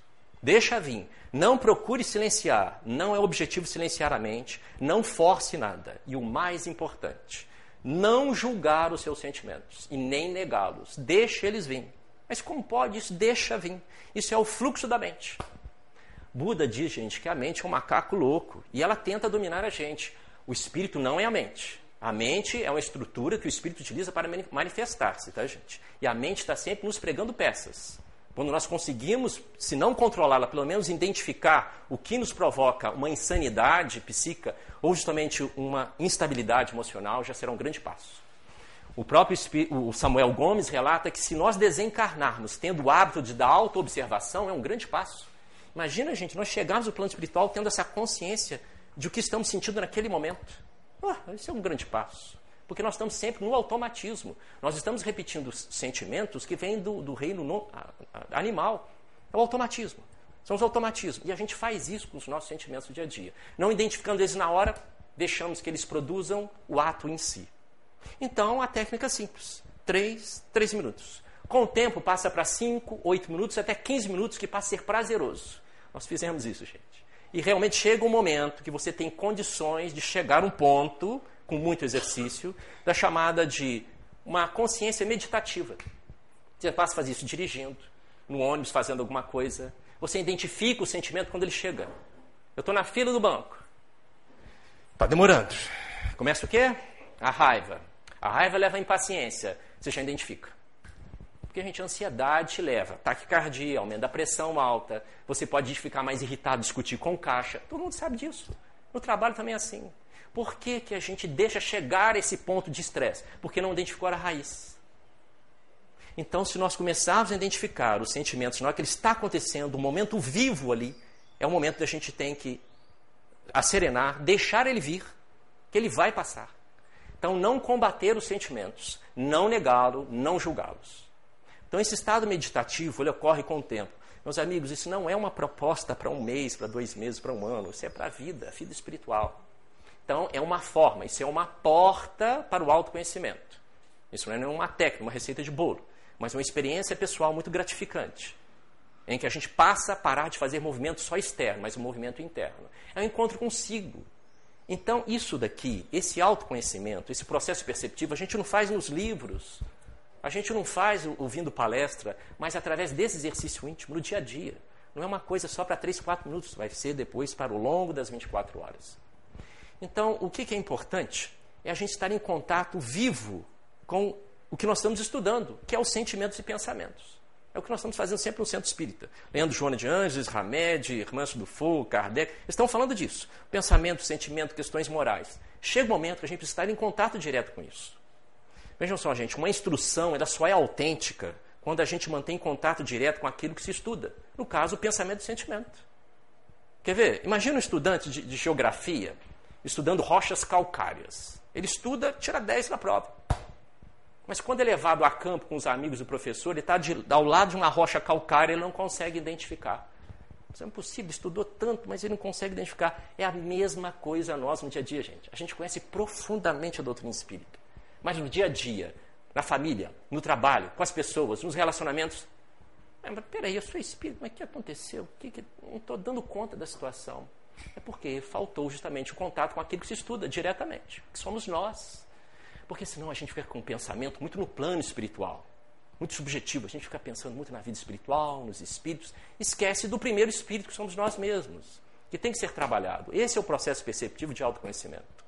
Deixa vir. Não procure silenciar. Não é objetivo silenciar a mente. Não force nada. E o mais importante, não julgar os seus sentimentos e nem negá-los. Deixe eles vir. Mas como pode isso? Deixa vir. Isso é o fluxo da mente. Buda diz, gente, que a mente é um macaco louco e ela tenta dominar a gente. O espírito não é a mente. A mente é uma estrutura que o espírito utiliza para manifestar-se, tá, gente? E a mente está sempre nos pregando peças. Quando nós conseguimos, se não controlá-la, pelo menos identificar o que nos provoca uma insanidade psíquica ou justamente uma instabilidade emocional, já será um grande passo. O próprio o Samuel Gomes relata que se nós desencarnarmos tendo o hábito de dar auto-observação, é um grande passo. Imagina, gente, nós chegarmos no plano espiritual tendo essa consciência de o que estamos sentindo naquele momento. Oh, isso é um grande passo. Porque nós estamos sempre no automatismo. Nós estamos repetindo sentimentos que vêm do, do reino no, a, a, animal. É o automatismo. São os automatismos. E a gente faz isso com os nossos sentimentos do dia a dia. Não identificando eles na hora, deixamos que eles produzam o ato em si. Então, a técnica é simples. Três, três minutos. Com o tempo, passa para cinco, oito minutos, até 15 minutos, que passa a ser prazeroso. Nós fizemos isso, gente. E realmente chega um momento que você tem condições de chegar a um ponto, com muito exercício, da chamada de uma consciência meditativa. Você passa a fazer isso dirigindo, no ônibus, fazendo alguma coisa. Você identifica o sentimento quando ele chega. Eu estou na fila do banco. Está demorando. Começa o quê? A raiva. A raiva leva à impaciência. Você já identifica. Porque, gente, a ansiedade te leva. Taquicardia, aumento da pressão alta. Você pode ficar mais irritado, discutir com caixa. Todo mundo sabe disso. No trabalho também é assim. Por que, que a gente deixa chegar a esse ponto de estresse? Porque não identificou a raiz. Então, se nós começarmos a identificar os sentimentos na hora que ele está acontecendo, o momento vivo ali, é o momento da gente tem que acerenar, deixar ele vir, que ele vai passar. Então, não combater os sentimentos, não negá-los, não julgá-los. Então, esse estado meditativo, ele ocorre com o tempo. Meus amigos, isso não é uma proposta para um mês, para dois meses, para um ano. Isso é para a vida, a vida espiritual. Então, é uma forma, isso é uma porta para o autoconhecimento. Isso não é nenhuma técnica, uma receita de bolo, mas uma experiência pessoal muito gratificante, em que a gente passa a parar de fazer movimento só externo, mas um movimento interno. É um encontro consigo. Então, isso daqui, esse autoconhecimento, esse processo perceptivo, a gente não faz nos livros, a gente não faz ouvindo palestra, mas através desse exercício íntimo, no dia a dia. Não é uma coisa só para 3, 4 minutos, vai ser depois para o longo das 24 horas. Então, o que é importante é a gente estar em contato vivo com o que nós estamos estudando, que é os sentimentos e pensamentos. É o que nós estamos fazendo sempre no Centro Espírita. Lendo Joana de Anjos, Hamed, Irmãs do Fogo, Kardec, estão falando disso. Pensamento, sentimento, questões morais. Chega o momento que a gente precisa estar em contato direto com isso. Vejam só, gente, uma instrução ela só é autêntica quando a gente mantém contato direto com aquilo que se estuda. No caso, o pensamento e o sentimento. Quer ver? Imagina um estudante de, de geografia estudando rochas calcárias. Ele estuda, tira 10 na prova. Mas quando é levado a campo com os amigos do professor, ele está ao lado de uma rocha calcária, ele não consegue identificar. Isso é impossível, estudou tanto, mas ele não consegue identificar. É a mesma coisa nós no dia a dia, gente. A gente conhece profundamente a doutrina espírita. Mas no dia a dia, na família, no trabalho, com as pessoas, nos relacionamentos. É, mas peraí, eu sou espírita, mas o que aconteceu? Que que... Não estou dando conta da situação. É porque faltou justamente o contato com aquilo que se estuda diretamente, que somos nós. Porque senão a gente fica com um pensamento muito no plano espiritual, muito subjetivo. A gente fica pensando muito na vida espiritual, nos espíritos, esquece do primeiro espírito que somos nós mesmos, que tem que ser trabalhado. Esse é o processo perceptivo de autoconhecimento.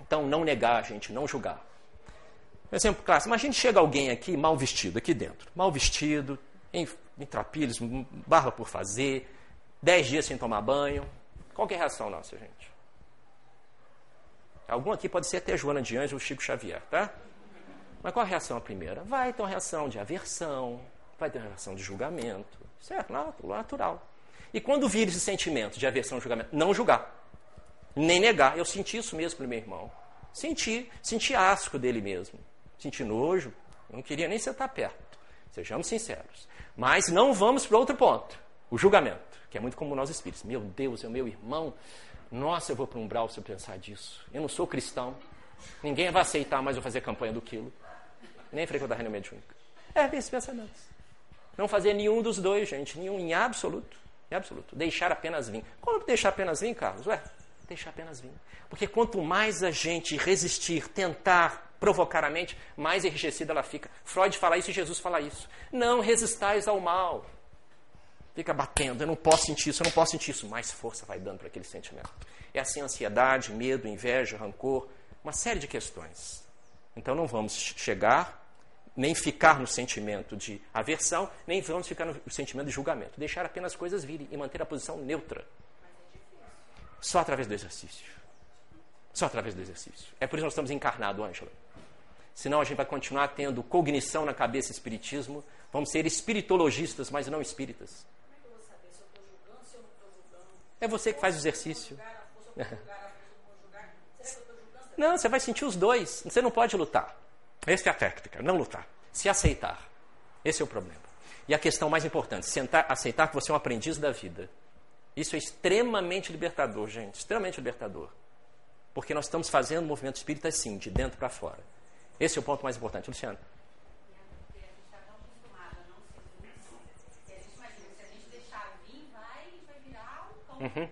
Então, não negar, gente, não julgar. Exemplo clássico: imagine chega alguém aqui mal vestido, aqui dentro, mal vestido, em, em trapilhos, barba por fazer, dez dias sem tomar banho. Qual é a reação nossa, gente? Algum aqui pode ser até Joana de Anjos ou Chico Xavier, tá? Mas qual a reação a primeira? Vai ter uma reação de aversão, vai ter uma reação de julgamento, certo? Natural. E quando vir esse sentimento de aversão e julgamento, não julgar, nem negar. Eu senti isso mesmo para meu irmão. Senti, senti asco dele mesmo, senti nojo, não queria nem sentar perto. Sejamos sinceros. Mas não vamos para outro ponto, o julgamento, que é muito comum nós espíritos. Meu Deus, é o meu irmão, nossa, eu vou para um umbral se eu pensar disso. Eu não sou cristão. Ninguém vai aceitar mais eu fazer campanha do quilo. Nem frequentar a reunião mediúnica. É, esses pensamentos. Não fazer nenhum dos dois, gente. Nenhum em absoluto. Em absoluto. Deixar apenas vir. Como deixar apenas vir, Carlos? Ué, deixar apenas vir. Porque quanto mais a gente resistir, tentar provocar a mente, mais enrijecida ela fica. Freud fala isso e Jesus fala isso. Não resistais ao mal fica batendo, eu não posso sentir isso, eu não posso sentir isso. Mais força vai dando para aquele sentimento. É assim ansiedade, medo, inveja, rancor, uma série de questões. Então não vamos chegar, nem ficar no sentimento de aversão, nem vamos ficar no sentimento de julgamento. Deixar apenas as coisas virem e manter a posição neutra. Só através do exercício. Só através do exercício. É por isso que nós estamos encarnados, Ângela. Senão a gente vai continuar tendo cognição na cabeça espiritismo. Vamos ser espiritologistas, mas não espíritas. É você que faz o exercício. Não, você vai sentir os dois. Você não pode lutar. Essa é a técnica, não lutar. Se aceitar. Esse é o problema. E a questão mais importante, sentar, aceitar que você é um aprendiz da vida. Isso é extremamente libertador, gente. Extremamente libertador. Porque nós estamos fazendo o movimento espírita assim, de dentro para fora. Esse é o ponto mais importante. Luciano. Uhum.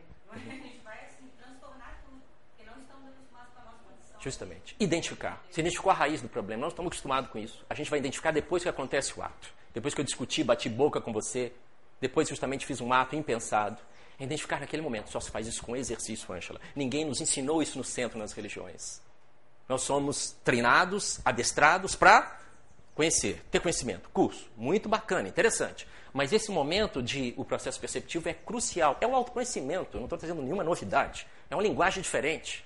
Justamente. Identificar. Você identificou a raiz do problema. Nós estamos acostumados com isso. A gente vai identificar depois que acontece o ato. Depois que eu discuti, bati boca com você. Depois, justamente, fiz um ato impensado. É identificar naquele momento. Só se faz isso com exercício, Angela. Ninguém nos ensinou isso no centro nas religiões. Nós somos treinados, adestrados para conhecer, ter conhecimento. Curso, muito bacana, interessante. Mas esse momento de o processo perceptivo é crucial. É o autoconhecimento, não estou trazendo nenhuma novidade. É uma linguagem diferente.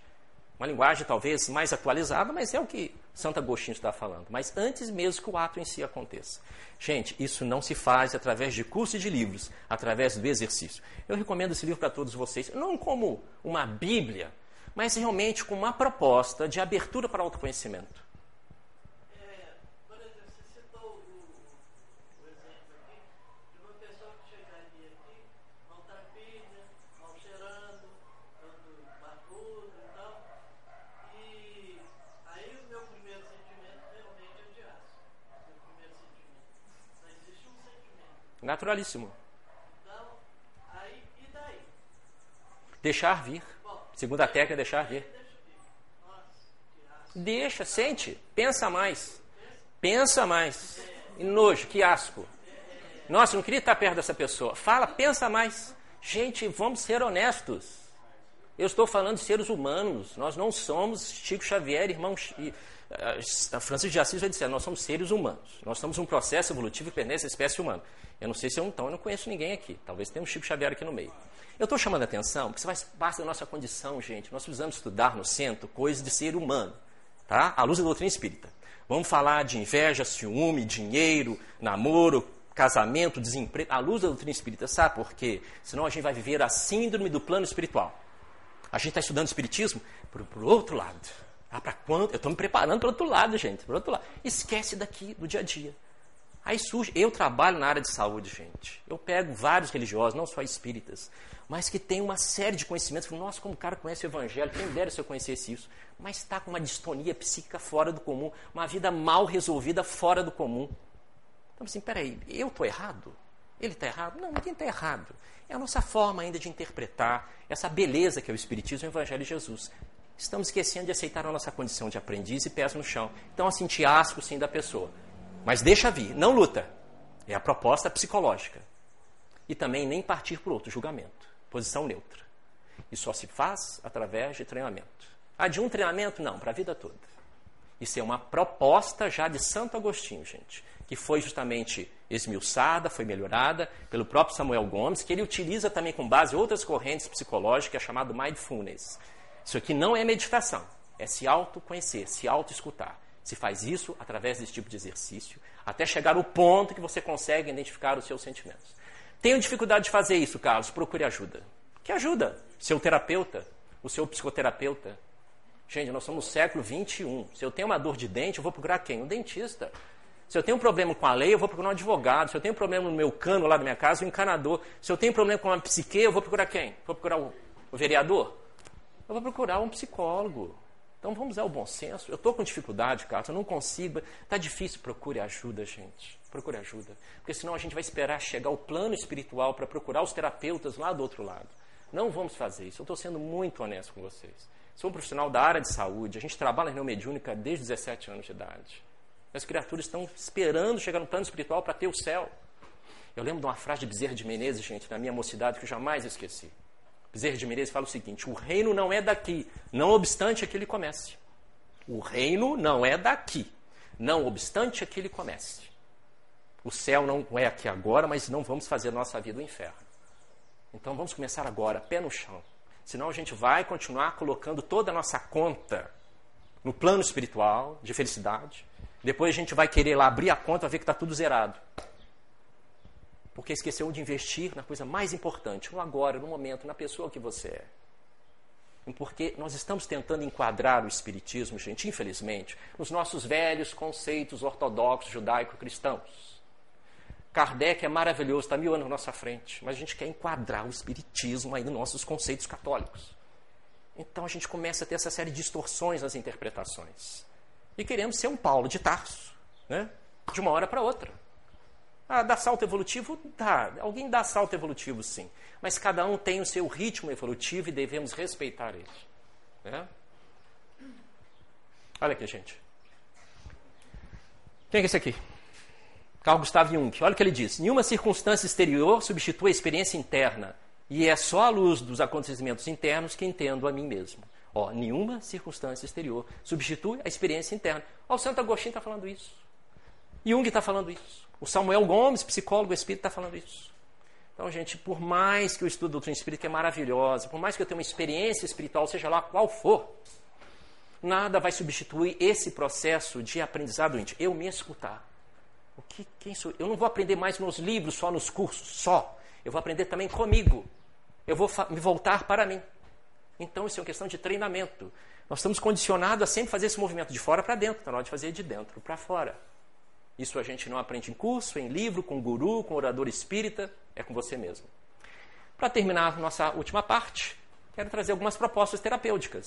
Uma linguagem talvez mais atualizada, mas é o que Santo Agostinho está falando. Mas antes mesmo que o ato em si aconteça. Gente, isso não se faz através de curso e de livros, através do exercício. Eu recomendo esse livro para todos vocês, não como uma Bíblia, mas realmente como uma proposta de abertura para o autoconhecimento. Naturalíssimo. Então, aí, e daí? Deixar vir. Segunda técnica é deixar vir. Deixa, sente, pensa mais. Pensa mais. E nojo, que asco. Nossa, não queria estar perto dessa pessoa. Fala, pensa mais. Gente, vamos ser honestos. Eu estou falando de seres humanos. Nós não somos Chico Xavier, irmão. A Francis de Assis vai dizer: nós somos seres humanos. Nós estamos um processo evolutivo que pertence à espécie humana. Eu não sei se eu não, eu não conheço ninguém aqui. Talvez tenha um Chico Xavier aqui no meio. Eu estou chamando a atenção porque isso faz parte da nossa condição, gente. Nós precisamos estudar no centro coisas de ser humano, tá? À luz da doutrina espírita. Vamos falar de inveja, ciúme, dinheiro, namoro, casamento, desemprego, à luz da doutrina espírita. Sabe por quê? Senão a gente vai viver a síndrome do plano espiritual. A gente está estudando espiritismo por, por outro lado. Ah, para quanto? Eu estou me preparando para outro lado, gente. Para outro lado. Esquece daqui do dia a dia. Aí surge, eu trabalho na área de saúde, gente. Eu pego vários religiosos, não só espíritas, mas que tem uma série de conhecimentos. Nossa, como o cara conhece o evangelho, quem dera se eu conhecesse isso. Mas está com uma distonia psíquica fora do comum, uma vida mal resolvida fora do comum. Então, assim, peraí, eu estou errado? Ele está errado? Não, ninguém está errado. É a nossa forma ainda de interpretar essa beleza que é o Espiritismo e o Evangelho de Jesus. Estamos esquecendo de aceitar a nossa condição de aprendiz e pés no chão. Então, a sentir asco, sim, da pessoa. Mas deixa vir, não luta. É a proposta psicológica. E também nem partir por outro julgamento. Posição neutra. E só se faz através de treinamento. Ah, de um treinamento? Não, para a vida toda. Isso é uma proposta já de Santo Agostinho, gente, que foi justamente esmiuçada, foi melhorada pelo próprio Samuel Gomes, que ele utiliza também com base outras correntes psicológicas, chamado mindfulness. Isso aqui não é meditação, é se autoconhecer, se auto-escutar. Se faz isso através desse tipo de exercício, até chegar ao ponto que você consegue identificar os seus sentimentos. Tenho dificuldade de fazer isso, Carlos, procure ajuda. Que ajuda? Seu terapeuta, o seu psicoterapeuta. Gente, nós somos no século 21. Se eu tenho uma dor de dente, eu vou procurar quem? Um dentista. Se eu tenho um problema com a lei, eu vou procurar um advogado. Se eu tenho um problema no meu cano lá da minha casa, um encanador. Se eu tenho um problema com uma psique, eu vou procurar quem? Vou procurar o, o vereador? Eu vou procurar um psicólogo. Então vamos usar o bom senso. Eu estou com dificuldade, Carlos, eu não consigo. Está difícil, procure ajuda, gente. Procure ajuda. Porque senão a gente vai esperar chegar ao plano espiritual para procurar os terapeutas lá do outro lado. Não vamos fazer isso. Eu estou sendo muito honesto com vocês. Sou um profissional da área de saúde. A gente trabalha na mediúnica desde 17 anos de idade. As criaturas estão esperando chegar no plano espiritual para ter o céu. Eu lembro de uma frase de Bezerra de Menezes, gente, na minha mocidade, que eu jamais esqueci. Bezerra de Menezes fala o seguinte: o reino não é daqui, não obstante que ele comece. O reino não é daqui, não obstante que ele comece. O céu não é aqui agora, mas não vamos fazer nossa vida o inferno. Então vamos começar agora, pé no chão. Senão a gente vai continuar colocando toda a nossa conta no plano espiritual de felicidade. Depois a gente vai querer lá abrir a conta ver que está tudo zerado porque esqueceu de investir na coisa mais importante, no agora, no momento, na pessoa que você é. Porque nós estamos tentando enquadrar o Espiritismo, gente, infelizmente, nos nossos velhos conceitos ortodoxos judaico-cristãos. Kardec é maravilhoso, está mil anos na nossa frente, mas a gente quer enquadrar o Espiritismo aí nos nossos conceitos católicos. Então a gente começa a ter essa série de distorções nas interpretações. E queremos ser um Paulo de Tarso, né? de uma hora para outra. Ah, dá salto evolutivo? Dá. Alguém dá salto evolutivo, sim. Mas cada um tem o seu ritmo evolutivo e devemos respeitar ele. Né? Olha aqui, gente. Quem é esse aqui? Carl Gustav Jung. Olha o que ele diz: nenhuma circunstância exterior substitui a experiência interna, e é só à luz dos acontecimentos internos que entendo a mim mesmo. Ó, nenhuma circunstância exterior substitui a experiência interna. Ó, o Santo Agostinho está falando isso. Jung está falando isso. O Samuel Gomes, psicólogo espírita, está falando isso. Então, gente, por mais que eu estude doutrina espírita, é maravilhosa, por mais que eu tenha uma experiência espiritual, seja lá qual for, nada vai substituir esse processo de aprendizado íntimo. Eu me escutar. O que, quem sou? Eu não vou aprender mais nos livros, só nos cursos, só. Eu vou aprender também comigo. Eu vou me voltar para mim. Então, isso é uma questão de treinamento. Nós estamos condicionados a sempre fazer esse movimento de fora para dentro, na hora de fazer de dentro para fora. Isso a gente não aprende em curso, em livro, com guru, com orador espírita, é com você mesmo. Para terminar nossa última parte, quero trazer algumas propostas terapêuticas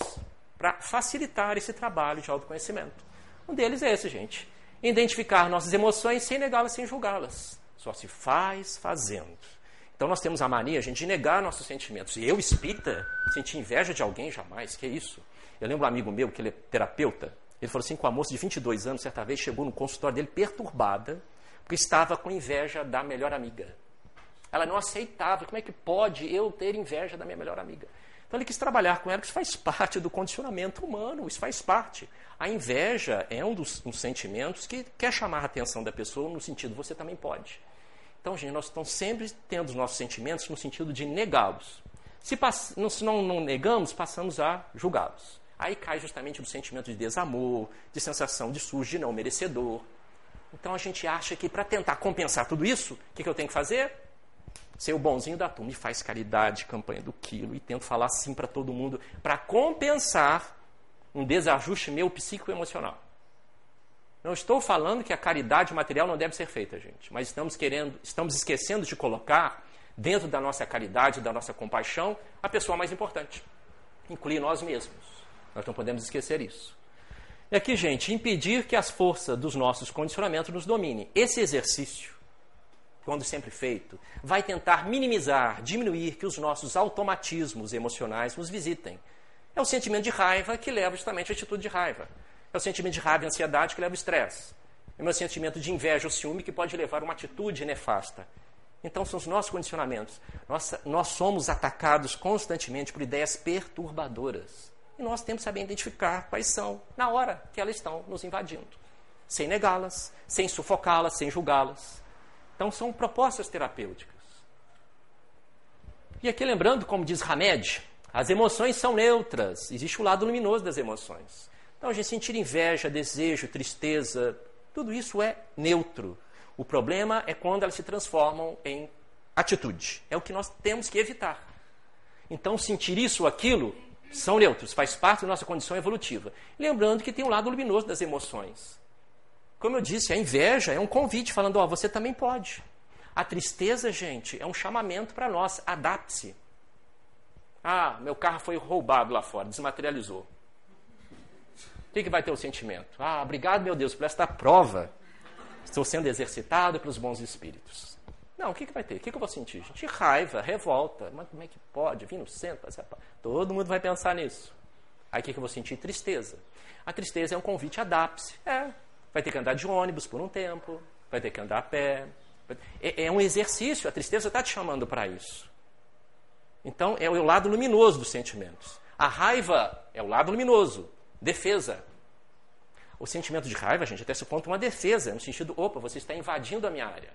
para facilitar esse trabalho de autoconhecimento. Um deles é esse, gente. Identificar nossas emoções sem negá-las, sem julgá-las. Só se faz fazendo. Então nós temos a mania, gente, de negar nossos sentimentos. E eu, espírita, sentir inveja de alguém jamais, que é isso? Eu lembro um amigo meu, que ele é terapeuta, ele falou assim, com a moça de 22 anos, certa vez, chegou no consultório dele perturbada, porque estava com inveja da melhor amiga. Ela não aceitava, como é que pode eu ter inveja da minha melhor amiga? Então ele quis trabalhar com ela, que isso faz parte do condicionamento humano, isso faz parte. A inveja é um dos um sentimentos que quer chamar a atenção da pessoa no sentido, você também pode. Então, gente, nós estamos sempre tendo os nossos sentimentos no sentido de negá-los. Se, se não, não negamos, passamos a julgá-los. Aí cai justamente no sentimento de desamor, de sensação de sujo, de não merecedor. Então a gente acha que para tentar compensar tudo isso, o que, que eu tenho que fazer? Ser o bonzinho da turma. E faz caridade, campanha do quilo, e tento falar assim para todo mundo, para compensar um desajuste meu psicoemocional. Não estou falando que a caridade material não deve ser feita, gente, mas estamos querendo, estamos esquecendo de colocar dentro da nossa caridade, da nossa compaixão, a pessoa mais importante, incluir nós mesmos. Nós não podemos esquecer isso. E aqui, gente, impedir que as forças dos nossos condicionamentos nos dominem. Esse exercício, quando sempre feito, vai tentar minimizar, diminuir que os nossos automatismos emocionais nos visitem. É o sentimento de raiva que leva justamente à atitude de raiva. É o sentimento de raiva e ansiedade que leva ao estresse. É o meu sentimento de inveja ou ciúme que pode levar a uma atitude nefasta. Então, são os nossos condicionamentos. Nós, nós somos atacados constantemente por ideias perturbadoras. E nós temos que saber identificar quais são, na hora que elas estão nos invadindo. Sem negá-las, sem sufocá-las, sem julgá-las. Então, são propostas terapêuticas. E aqui, lembrando, como diz Hamed, as emoções são neutras. Existe o lado luminoso das emoções. Então, a gente sentir inveja, desejo, tristeza, tudo isso é neutro. O problema é quando elas se transformam em atitude. É o que nós temos que evitar. Então, sentir isso ou aquilo são neutros, faz parte da nossa condição evolutiva. Lembrando que tem um lado luminoso das emoções. Como eu disse, a inveja é um convite falando, ó, oh, você também pode. A tristeza, gente, é um chamamento para nós, adapte-se. Ah, meu carro foi roubado lá fora, desmaterializou. O que, que vai ter o sentimento? Ah, obrigado, meu Deus, por esta prova. Estou sendo exercitado pelos bons espíritos. Não, o que, que vai ter? O que, que eu vou sentir? Gente, raiva, revolta. Mas como é que pode? Vir no centro? Todo mundo vai pensar nisso. Aí o que, que eu vou sentir? Tristeza. A tristeza é um convite, adapte-se. É, vai ter que andar de ônibus por um tempo, vai ter que andar a pé. É, é um exercício, a tristeza está te chamando para isso. Então, é o lado luminoso dos sentimentos. A raiva é o lado luminoso. Defesa. O sentimento de raiva, gente, até esse ponto é uma defesa, no sentido, opa, você está invadindo a minha área.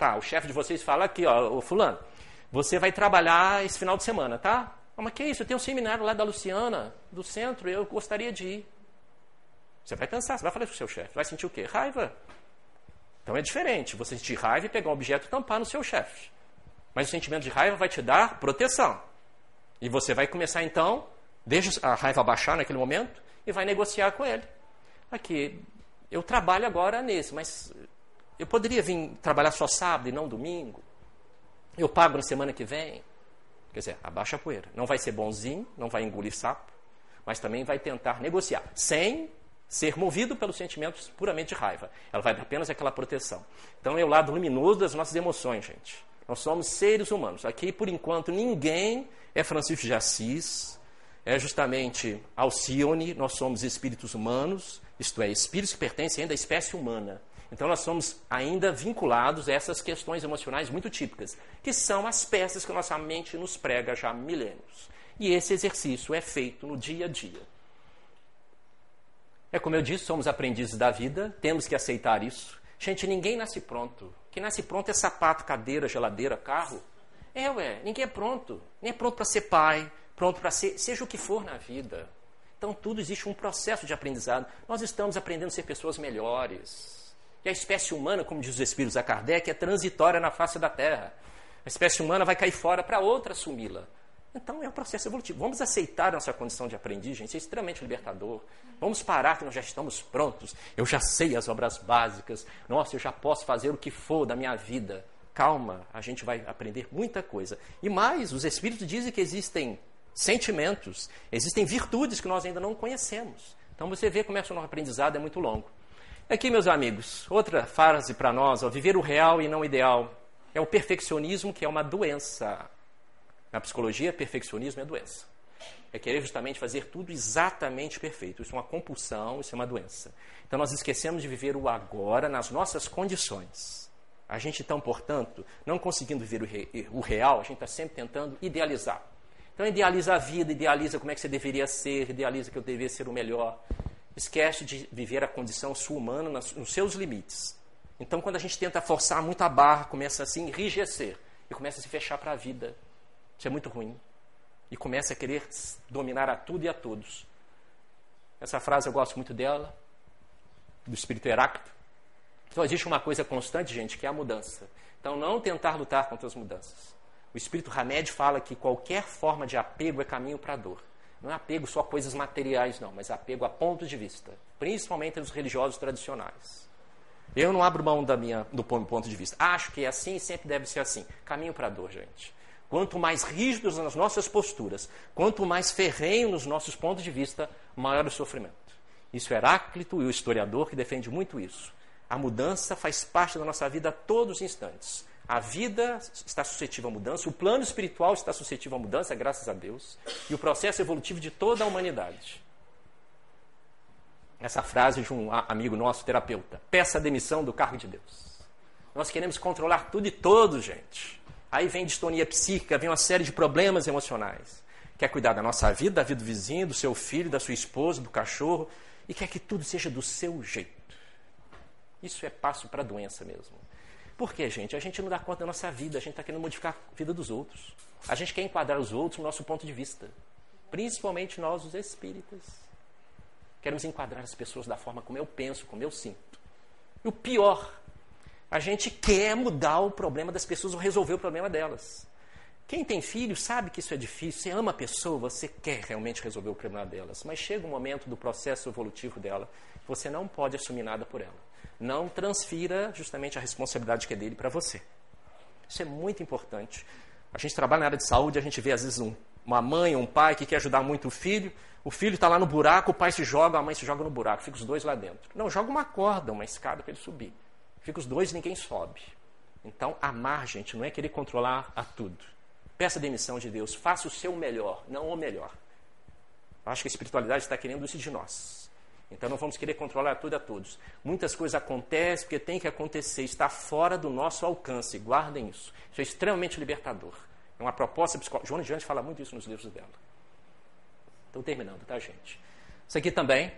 Tá, o chefe de vocês fala aqui, ó, o fulano, você vai trabalhar esse final de semana, tá? Ah, mas que isso? Eu tenho um seminário lá da Luciana, do centro, eu gostaria de ir. Você vai pensar, você vai falar para o seu chefe, vai sentir o quê? Raiva. Então é diferente, você sentir raiva e pegar um objeto e tampar no seu chefe. Mas o sentimento de raiva vai te dar proteção. E você vai começar então deixa a raiva baixar naquele momento e vai negociar com ele. Aqui, eu trabalho agora nesse, mas eu poderia vir trabalhar só sábado e não domingo? Eu pago na semana que vem? Quer dizer, abaixa a poeira. Não vai ser bonzinho, não vai engolir sapo, mas também vai tentar negociar, sem ser movido pelos sentimentos puramente de raiva. Ela vai dar apenas aquela proteção. Então é o lado luminoso das nossas emoções, gente. Nós somos seres humanos. Aqui, por enquanto, ninguém é Francisco de Assis, é justamente Alcione, nós somos espíritos humanos, isto é, espíritos que pertencem ainda à espécie humana. Então nós somos ainda vinculados a essas questões emocionais muito típicas, que são as peças que nossa mente nos prega já há milênios. E esse exercício é feito no dia a dia. É como eu disse, somos aprendizes da vida, temos que aceitar isso. Gente, ninguém nasce pronto. Quem nasce pronto é sapato, cadeira, geladeira, carro. É, ué, ninguém é pronto. Nem é pronto para ser pai, pronto para ser, seja o que for na vida. Então, tudo existe um processo de aprendizado. Nós estamos aprendendo a ser pessoas melhores. E a espécie humana, como diz os Espíritos a Kardec, é transitória na face da Terra. A espécie humana vai cair fora para outra assumi-la. Então é um processo evolutivo. Vamos aceitar nossa condição de aprendiz, gente. Isso é extremamente libertador. Vamos parar que nós já estamos prontos. Eu já sei as obras básicas. Nossa, eu já posso fazer o que for da minha vida. Calma, a gente vai aprender muita coisa. E mais, os Espíritos dizem que existem sentimentos, existem virtudes que nós ainda não conhecemos. Então você vê como é que o nosso aprendizado é muito longo. Aqui, meus amigos, outra frase para nós: ó, viver o real e não o ideal. É o perfeccionismo, que é uma doença. Na psicologia, perfeccionismo é doença. É querer justamente fazer tudo exatamente perfeito. Isso é uma compulsão, isso é uma doença. Então nós esquecemos de viver o agora nas nossas condições. A gente, então, portanto, não conseguindo viver o, re o real, a gente está sempre tentando idealizar. Então idealiza a vida, idealiza como é que você deveria ser, idealiza que eu deveria ser o melhor. Esquece de viver a condição sua humana nos seus limites. Então, quando a gente tenta forçar muito a barra, começa a se enrijecer e começa a se fechar para a vida. Isso é muito ruim. E começa a querer dominar a tudo e a todos. Essa frase eu gosto muito dela, do espírito Heráclito. Então existe uma coisa constante, gente, que é a mudança. Então não tentar lutar contra as mudanças. O espírito Hamed fala que qualquer forma de apego é caminho para a dor. Não é apego só a coisas materiais, não, mas apego a pontos de vista, principalmente dos religiosos tradicionais. Eu não abro mão da minha, do ponto de vista. Acho que é assim e sempre deve ser assim. Caminho para a dor, gente. Quanto mais rígidos nas nossas posturas, quanto mais ferrenho nos nossos pontos de vista, maior o sofrimento. Isso é Heráclito e o historiador que defende muito isso. A mudança faz parte da nossa vida a todos os instantes. A vida está suscetível à mudança, o plano espiritual está suscetível à mudança, graças a Deus, e o processo evolutivo de toda a humanidade. Essa frase de um amigo nosso, terapeuta: peça a demissão do cargo de Deus. Nós queremos controlar tudo e todos, gente. Aí vem distonia psíquica, vem uma série de problemas emocionais. Quer cuidar da nossa vida, da vida do vizinho, do seu filho, da sua esposa, do cachorro, e quer que tudo seja do seu jeito. Isso é passo para a doença mesmo. Por quê, gente? A gente não dá conta da nossa vida, a gente está querendo modificar a vida dos outros. A gente quer enquadrar os outros no nosso ponto de vista. Principalmente nós, os espíritas. Queremos enquadrar as pessoas da forma como eu penso, como eu sinto. E o pior a gente quer mudar o problema das pessoas ou resolver o problema delas. Quem tem filho sabe que isso é difícil. Você ama a pessoa, você quer realmente resolver o problema delas. Mas chega um momento do processo evolutivo dela você não pode assumir nada por ela. Não transfira justamente a responsabilidade que é dele para você. Isso é muito importante. A gente trabalha na área de saúde, a gente vê às vezes um, uma mãe um pai que quer ajudar muito o filho. O filho está lá no buraco, o pai se joga, a mãe se joga no buraco. Fica os dois lá dentro. Não, joga uma corda, uma escada para ele subir. Fica os dois ninguém sobe. Então, amar, gente, não é querer controlar a tudo. Peça demissão de Deus, faça o seu melhor, não o melhor. Acho que a espiritualidade está querendo isso de nós. Então não vamos querer controlar tudo a todos. Muitas coisas acontecem porque tem que acontecer, está fora do nosso alcance. Guardem isso. Isso é extremamente libertador. É uma proposta psicológica. Joana Jantes fala muito isso nos livros dela. Estou terminando, tá, gente? Isso aqui também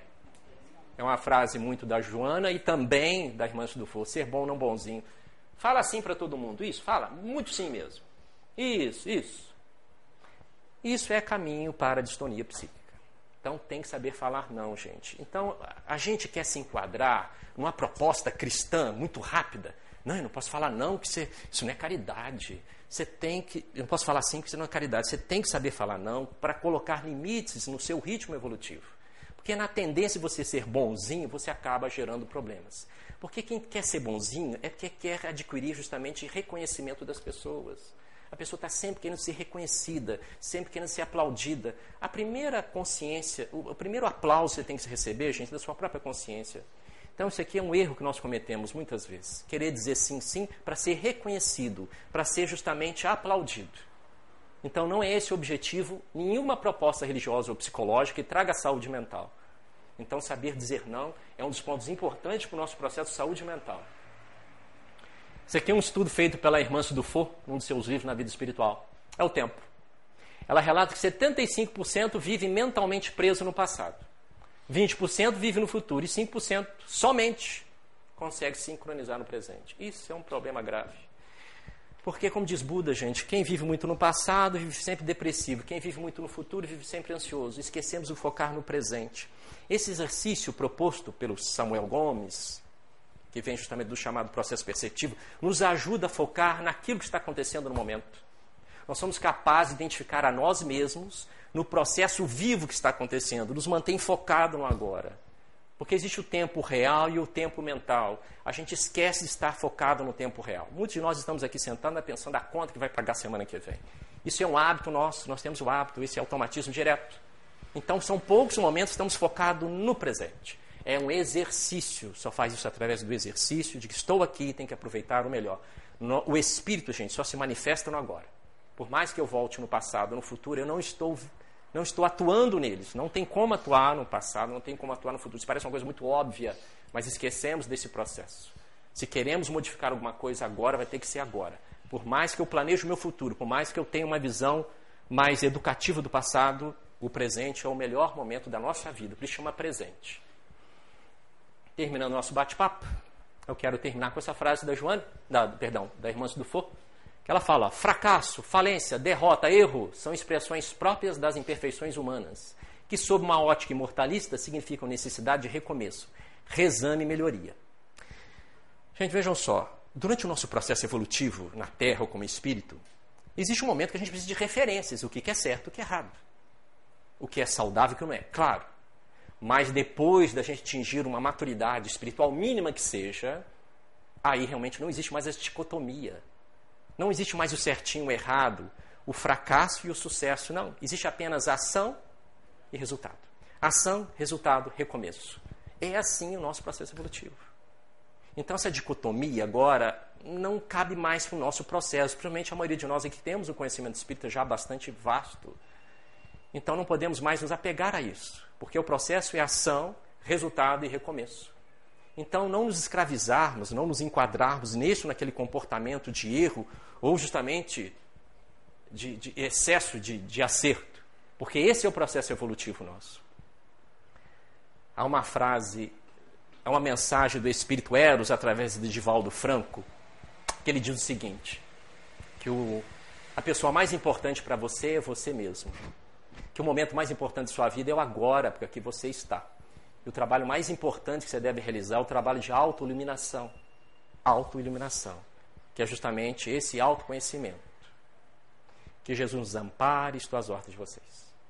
é uma frase muito da Joana e também da irmã do Fogo. Ser bom, não bonzinho. Fala assim para todo mundo. Isso, fala. Muito sim mesmo. Isso, isso. Isso é caminho para a distonia psíquica. Então tem que saber falar não, gente. Então a gente quer se enquadrar numa proposta cristã muito rápida. Não, eu não posso falar não, que você, isso não é caridade. Você tem que, eu não posso falar sim, que isso não é caridade. Você tem que saber falar não para colocar limites no seu ritmo evolutivo. Porque na tendência de você ser bonzinho, você acaba gerando problemas. Porque quem quer ser bonzinho é porque quer adquirir justamente reconhecimento das pessoas. A pessoa está sempre querendo ser reconhecida, sempre querendo ser aplaudida. A primeira consciência, o, primeiro aplauso que você tem que receber, gente, é da sua própria consciência. Então, isso aqui é um erro que nós cometemos muitas vezes. Querer dizer sim, sim, para ser reconhecido, para ser justamente aplaudido. Então não é esse o objetivo, nenhuma proposta religiosa ou psicológica que traga saúde mental. Então saber dizer não é um dos pontos importantes para o nosso processo de saúde mental. Isso aqui é um estudo feito pela irmã Dufour, num dos seus livros na vida espiritual. É o tempo. Ela relata que 75% vive mentalmente preso no passado. 20% vive no futuro e 5% somente consegue sincronizar no presente. Isso é um problema grave. Porque, como diz Buda, gente, quem vive muito no passado vive sempre depressivo, quem vive muito no futuro vive sempre ansioso. Esquecemos de focar no presente. Esse exercício proposto pelo Samuel Gomes, que vem justamente do chamado processo perceptivo, nos ajuda a focar naquilo que está acontecendo no momento. Nós somos capazes de identificar a nós mesmos no processo vivo que está acontecendo, nos mantém focado no agora. Porque existe o tempo real e o tempo mental. A gente esquece de estar focado no tempo real. Muitos de nós estamos aqui sentados pensando a conta que vai pagar semana que vem. Isso é um hábito nosso, nós temos o hábito, esse é automatismo direto. Então são poucos momentos que estamos focados no presente. É um exercício, só faz isso através do exercício de que estou aqui e tenho que aproveitar o melhor. O espírito, gente, só se manifesta no agora. Por mais que eu volte no passado, no futuro, eu não estou não estou atuando neles. Não tem como atuar no passado, não tem como atuar no futuro. Isso parece uma coisa muito óbvia, mas esquecemos desse processo. Se queremos modificar alguma coisa agora, vai ter que ser agora. Por mais que eu planeje o meu futuro, por mais que eu tenha uma visão mais educativa do passado, o presente é o melhor momento da nossa vida. Por isso chama presente. Terminando nosso bate-papo, eu quero terminar com essa frase da Joana, da, perdão, da irmã Dufour, que ela fala: fracasso, falência, derrota, erro são expressões próprias das imperfeições humanas, que, sob uma ótica imortalista, significam necessidade de recomeço, rezame e melhoria. Gente, vejam só: durante o nosso processo evolutivo na Terra ou como espírito, existe um momento que a gente precisa de referências: o que é certo, o que é errado, o que é saudável e o que não é. Claro. Mas depois da gente atingir uma maturidade espiritual mínima que seja, aí realmente não existe mais essa dicotomia não existe mais o certinho, o errado, o fracasso e o sucesso. Não. Existe apenas ação e resultado. Ação, resultado, recomeço. É assim o nosso processo evolutivo. Então, essa dicotomia agora não cabe mais para o nosso processo. Provavelmente a maioria de nós aqui temos o conhecimento espírita já bastante vasto. Então, não podemos mais nos apegar a isso, porque o processo é ação, resultado e recomeço. Então, não nos escravizarmos, não nos enquadrarmos ou naquele comportamento de erro ou justamente de, de excesso de, de acerto, porque esse é o processo evolutivo nosso. Há uma frase, há uma mensagem do Espírito Eros através de Divaldo Franco, que ele diz o seguinte: que o, a pessoa mais importante para você é você mesmo. Que o momento mais importante de sua vida é o agora, porque aqui você está. E o trabalho mais importante que você deve realizar é o trabalho de autoiluminação. Autoiluminação. Que é justamente esse autoconhecimento. Que Jesus nos ampare, estou às ordens de vocês.